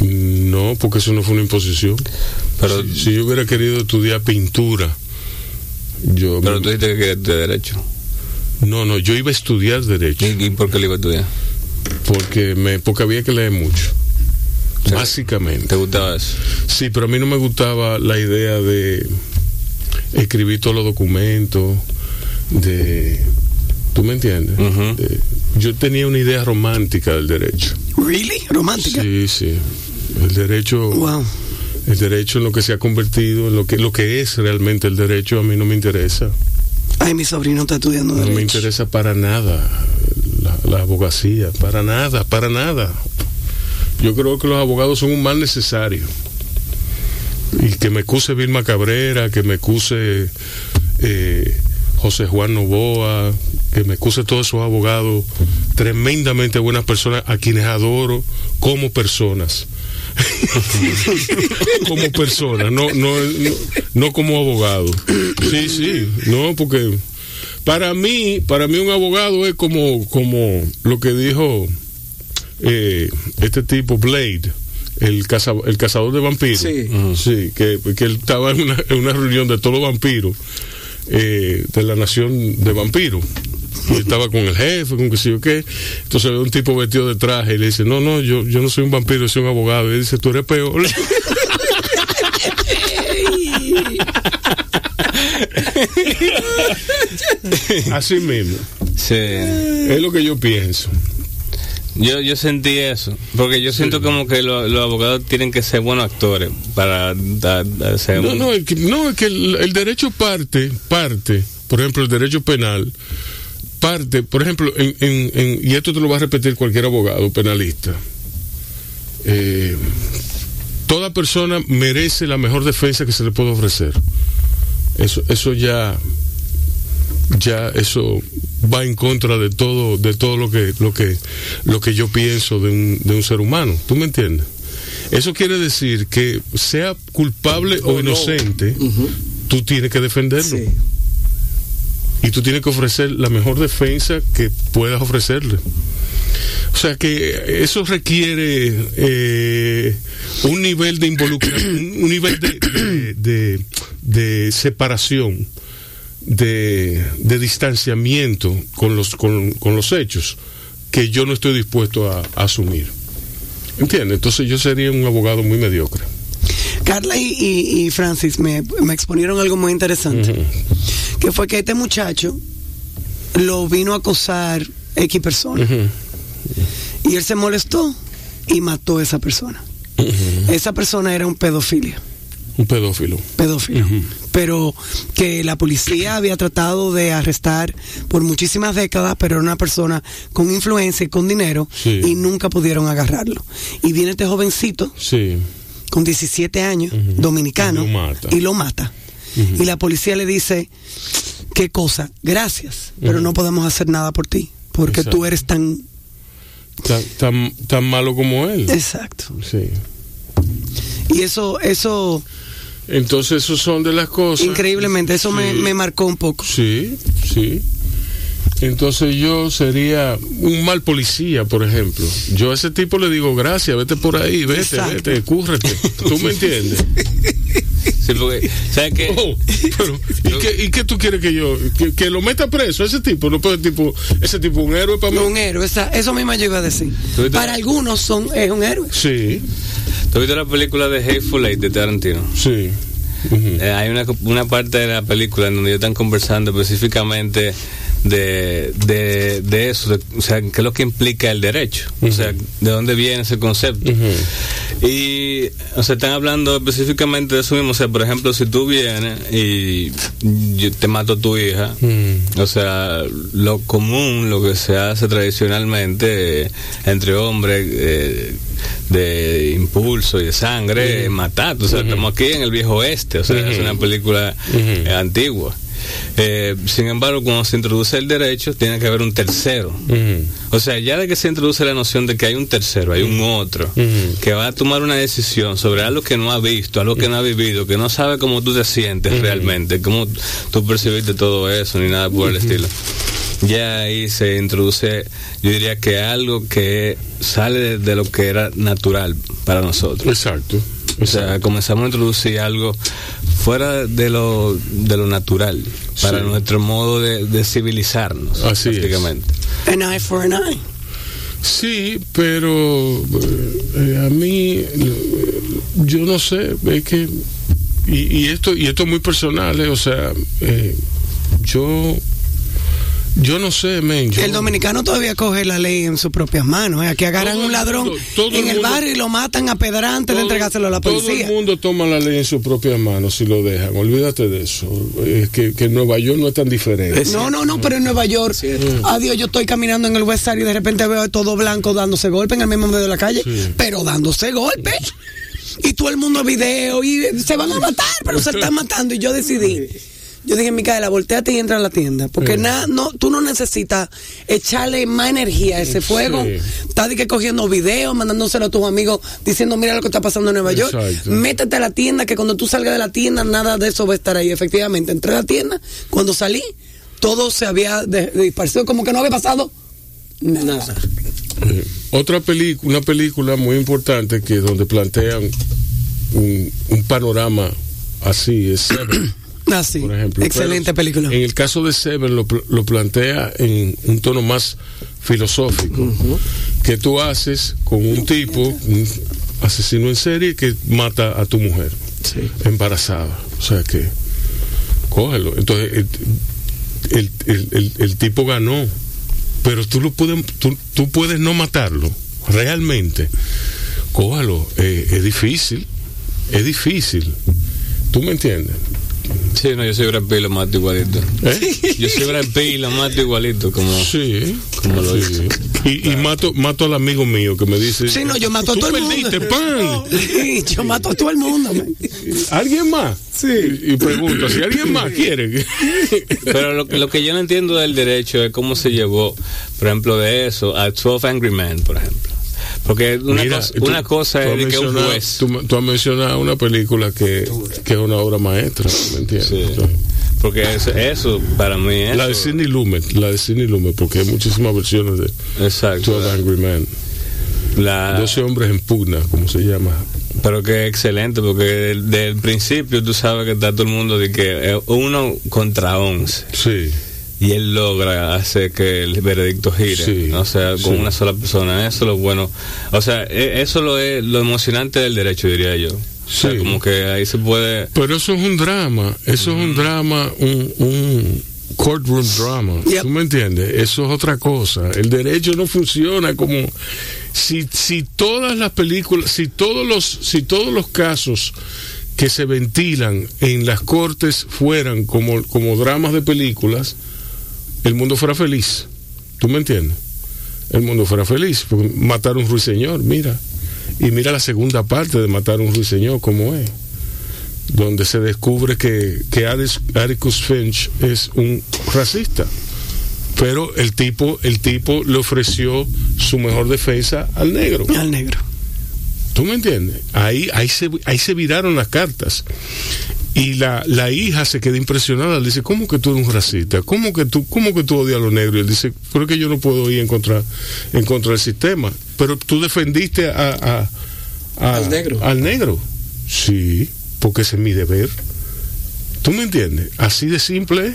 No, porque eso no fue una imposición. Pero si, yo hubiera querido estudiar pintura, yo. Pero tú dijiste que de derecho. No, no, yo iba a estudiar Derecho. ¿Y, por qué le iba a estudiar? Porque, me, porque había que leer mucho. básicamente. ¿Te gustaba eso? Sí, pero a mí no me gustaba la idea de escribir todos los documentos, de... ¿Tú me entiendes? yo tenía una idea romántica del derecho. Really? Romántica. Sí, sí. El derecho. Wow. El derecho en lo que se ha convertido, en lo que, lo que es realmente el derecho, a mí no me interesa. Ay, mi sobrino está estudiando derecho. No me interesa para nada la, abogacía, para nada, para nada. Yo creo que los abogados son un mal necesario. Y que me acuse Vilma Cabrera, que me acuse eh, José Juan Novoa, que me acuse todos esos abogados tremendamente buenas personas a quienes adoro como personas como persona, no, no, no, como abogado. Sí, sí, no, porque para mí, para mí un abogado es como, como lo que dijo eh, este tipo Blade. El, el cazador de vampiros. Sí. que, que, él estaba en una, en una reunión de todos los vampiros eh, de la nación de vampiros y estaba con el jefe, con que sé yo qué. Entonces ve un tipo vestido de traje y le dice, no, no, yo, yo no soy un vampiro, soy un abogado. Y dice, tú eres peor. Así mismo. Sí. Es lo que yo pienso. Yo, yo sentí eso, porque yo siento como que los abogados tienen que ser buenos actores para hacer... No, no, es que, no, es que el, derecho parte, parte, por ejemplo, el derecho penal, parte, por ejemplo, en, y esto te lo va a repetir cualquier abogado penalista, eh, toda persona merece la mejor defensa que se le puede ofrecer. Eso, eso ya, ya eso va en contra de todo, de todo lo que, lo que, lo que yo pienso de un, de un ser humano. ¿Tú me entiendes? Eso quiere decir que sea culpable o, inocente, tú tienes que defenderlo y tú tienes que ofrecer la mejor defensa que puedas ofrecerle. O sea que eso requiere eh, un nivel de involucramiento, un nivel de, de, separación, de, distanciamiento con los, con, los hechos que yo no estoy dispuesto a, asumir. ¿Entiendes? Entonces yo sería un abogado muy mediocre. Carla y, Francis me, exponieron algo muy interesante que fue que este muchacho lo vino a acosar X persona. Y él se molestó y mató a esa persona. Esa persona era un pedofilia. Un pedófilo. Pedófilo. Pero que la policía había tratado de arrestar por muchísimas décadas, pero era una persona con influencia y con dinero y nunca pudieron agarrarlo. Y viene este jovencito con 17 años, dominicano, y lo mata y la policía le dice, ¿qué cosa? Gracias, pero no podemos hacer nada por ti, porque tú eres tan... Tan, tan... malo como él. Exacto. Sí. Y eso, eso... Entonces, eso son de las cosas. Increíblemente, eso me, me marcó un poco. Sí, sí. Entonces yo sería un mal policía, por ejemplo. Yo a ese tipo le digo, gracias, vete por ahí, vete, vete, cúrrete. ¿Tú me entiendes? Sí, porque, ¿sabes qué? Oh, ¿y, qué, ¿y, qué, tú quieres que yo? Que, lo meta preso, ese tipo, no puede tipo, ese tipo un héroe para mí. Un héroe, esa, eso mismo yo iba a decir. Para algunos son, es un héroe. Sí. ¿Tú viste la película de Hateful Eight de Tarantino? Sí. Eh, hay una, una parte de la película en donde ellos están conversando específicamente de, de, de eso, o sea, qué es lo que implica el derecho, o sea, de dónde viene ese concepto. Y, o sea, están hablando específicamente de eso mismo, o sea, por ejemplo, si tú vienes y yo te mato a tu hija, o sea, lo común, lo que se hace tradicionalmente eh, entre hombres, eh, de impulso y de sangre, matar. O sea, estamos aquí en el viejo oeste, o sea, es una película antigua. Eh, sin embargo, cuando se introduce el derecho, tiene que haber un tercero. O sea, ya de que se introduce la noción de que hay un tercero, hay un otro, que va a tomar una decisión sobre algo que no ha visto, algo que no ha vivido, que no sabe cómo tú te sientes realmente, cómo tú percibiste todo eso, ni nada por el estilo. Ya ahí se introduce, yo diría que algo que sale de lo que era natural para nosotros. Exacto. O sea, comenzamos a introducir algo fuera de lo, de lo natural para nuestro modo de, civilizarnos. Así prácticamente. An eye for an eye. Sí, pero eh, a mí, yo no sé, es que, y, esto, y esto es muy personal, eh, o sea, eh, yo Yo no sé, men. El dominicano todavía coge la ley en sus propias manos. ¿eh? Aquí agarran un ladrón en el, barrio y lo matan a pedra antes de entregárselo a la policía. Todo el mundo toma la ley en sus propias manos si lo dejan. Olvídate de eso. Es que, que Nueva York no es tan diferente. No, no, no, pero en Nueva York. Adiós, yo estoy caminando en el West Side y de repente veo todo blanco dándose golpe en el mismo medio de la calle. Pero dándose golpe. Y todo el mundo video y se van a matar, pero se están matando. Y yo decidí yo dije, Micaela, volteate y entra a la tienda. Porque nada, no, tú no necesitas echarle más energía a ese fuego. Estás que cogiendo videos, mandándoselo a tus amigos, diciendo, mira lo que está pasando en Nueva York. Métete a la tienda, que cuando tú salgas de la tienda, nada de eso va a estar ahí. Efectivamente, entré a la tienda, cuando salí, todo se había disparcido, como que no había pasado nada. Eh, otra película, una película muy importante que donde plantean un, un panorama así es Seven. Ah, sí. Por ejemplo. Excelente película. En el caso de Seven lo, lo plantea en un tono más filosófico. Que tú haces con un tipo, un asesino en serie, que mata a tu mujer embarazada. O sea que, cógelo. Entonces, el, el, el, tipo ganó. Pero tú, lo puedes, tú, tú puedes no matarlo. Realmente. Cógelo. Eh, es difícil. Es difícil. ¿Tú me entiendes? Sí, no, yo soy Brad Pitt lo mato igualito. ¿Eh? Yo soy Brad Pitt y lo mato igualito, como, sí, como lo dice. Y, y, mato, mato al amigo mío que me dice. Sí, no, yo mato a todo el mundo. pan. Yo mato a todo el mundo. ¿Alguien más? Sí. Y, pregunto, si alguien más quiere. Pero lo, lo, que yo no entiendo del derecho es cómo se llevó, por ejemplo, de eso a 12 Angry Men, por ejemplo. Porque una, cosa, una cosa es que un juez. Tú, has mencionado una película que, que es una obra maestra, ¿me entiendes? Sí. Porque eso, eso, para mí es. La de Sidney Lumet, la de Sidney Lumet, porque hay muchísimas versiones de Exacto, Angry Men. La... 12 hombres en pugna, como se llama. Pero que excelente, porque desde el principio tú sabes que está todo el mundo de que uno contra once. Sí y él logra hacer que el veredicto gire, o sea, con una sola persona. Eso es lo bueno. O sea, e, eso lo es lo emocionante del derecho, diría yo. Sí. como que ahí se puede. Pero eso es un drama, eso es un drama, un, un courtroom drama. ¿Tú me entiendes? Eso es otra cosa. El derecho no funciona como si si todas las películas, si todos los si todos los casos que se ventilan en las cortes fueran como como dramas de películas, el mundo fuera feliz. ¿Tú me entiendes? El mundo fuera feliz. matar un ruiseñor, mira. Y mira la segunda parte de matar un ruiseñor, como es. Donde se descubre que, que Atticus Finch es un racista. Pero el tipo, el tipo le ofreció su mejor defensa al negro. Al negro. ¿Tú me entiendes? Ahí, ahí, se, ahí se viraron las cartas. Y la, la hija se queda impresionada, le dice, ¿cómo que tú eres un racista? ¿Cómo que tú, cómo que tú odias a los negros? Y él dice, pero es que yo no puedo ir en contra, en contra del sistema. Pero tú defendiste a, al negro. Al negro. Sí, porque ese es mi deber. ¿Tú me entiendes? Así de simple.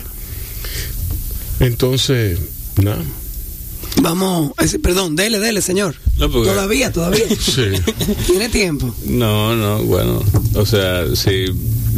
Entonces, nada. Vamos, perdón, dele, dele, señor. Todavía, todavía. Sí. ¿Tiene tiempo? No, no, bueno, o sea, si,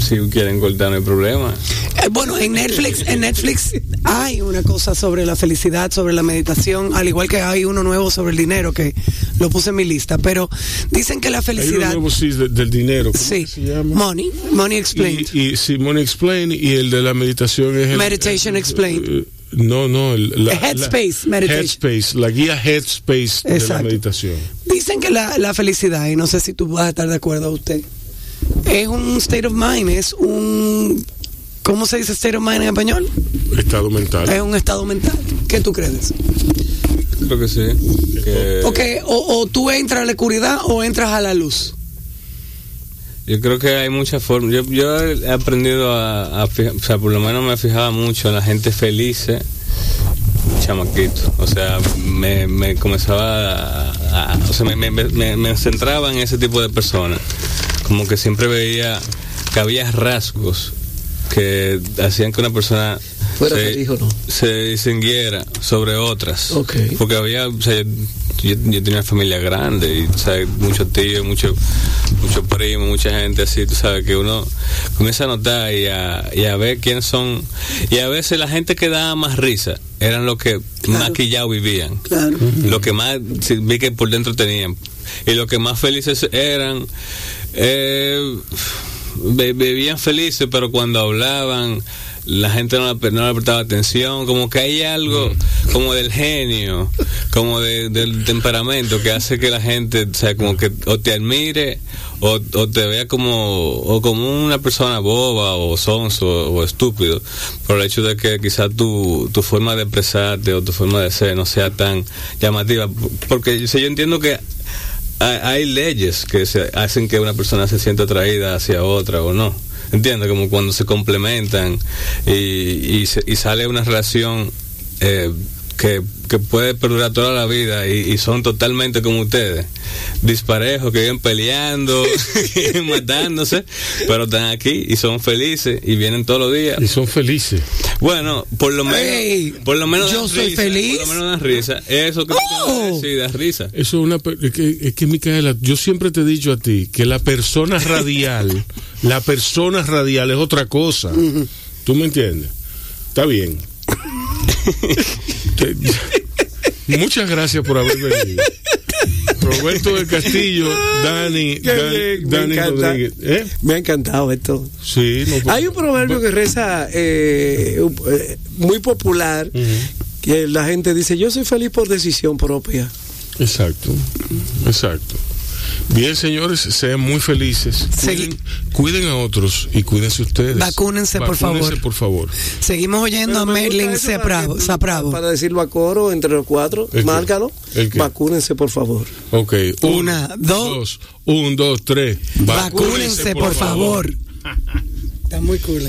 si quieren cortar no hay problema. Eh, bueno, en Netflix, en Netflix hay una cosa sobre la felicidad, sobre la meditación, al igual que hay uno nuevo sobre el dinero que lo puse en mi lista, pero dicen que la felicidad... Hay uno nuevo sí del dinero. sí. Se llama? Money, Money Explained. Y, sí, Money Explained y el de la meditación es... Meditation Explained. Eh, no, no, la, Headspace Meditation. Headspace, la guía Headspace de la meditación. Dicen que la, la, felicidad, y no sé si tú vas a estar de acuerdo a usted, es un state of mind, es un. ¿Cómo se dice state of mind en español? Estado mental. Es un estado mental. ¿Qué tú crees? Creo que sí. Que... o, o tú entras a la oscuridad o entras a la luz. Yo creo que hay muchas formas. Yo, yo he aprendido a, o sea, por lo menos me fijaba mucho en la gente feliz, chamaquito. O sea, me, me comenzaba a, o sea, me, me, me, centraba en ese tipo de personas. Como que siempre veía que había rasgos que hacían que una persona se, distinguiera sobre otras. Porque había, o sea, yo, tenía una familia grande y ¿sabes? muchos tíos, muchos mucho primos, mucha gente así, tú sabes, que uno comienza a notar y a, y a ver quiénes son. Y a veces la gente que daba más risa eran los que más quillado vivían. Claro. Los que más vi que por dentro tenían. Y los que más felices eran. Eh, vivían felices, pero cuando hablaban la gente no, no, le prestaba atención, como que hay algo como del genio, como del temperamento que hace que la gente, o sea, como que o te admire o, te vea como o como una persona boba o sonso o estúpido por el hecho de que quizás tu, tu forma de expresarte o tu forma de ser no sea tan llamativa. Porque yo entiendo que hay, leyes que se hacen que una persona se sienta atraída hacia otra o no. Entiende, como cuando se complementan y, y, y sale una relación eh, que, que, puede perdurar toda la vida y, son totalmente como ustedes, disparejos que viven peleando, matándose, pero están aquí y son felices y vienen todos los días. Y son felices. Bueno, por lo menos, por lo menos yo soy feliz. Por lo menos dan risa. Eso que oh. sí, da risa. Eso es una es que, es que Micaela, yo siempre te he dicho a ti que la persona radial, la persona radial es otra cosa. ¿Tú me entiendes? Está bien. Muchas gracias por haber venido. Roberto del Castillo, Dani, Dani, Rodríguez. ¿eh? Me ha encantado esto. Sí, Hay un proverbio que reza eh, eh, muy popular que la gente dice: Yo soy feliz por decisión propia. Exacto, exacto. Bien, señores, sean muy felices. Cuiden, a otros y cuídense ustedes. Vacúnense, por favor. por favor. Seguimos oyendo a Merlin Sapravo. Para decirlo a coro entre los cuatro, márcalo. Vacúnense, por favor. Ok. Una, dos. Un, dos, tres. Vacúnense, por, favor. Está muy cool.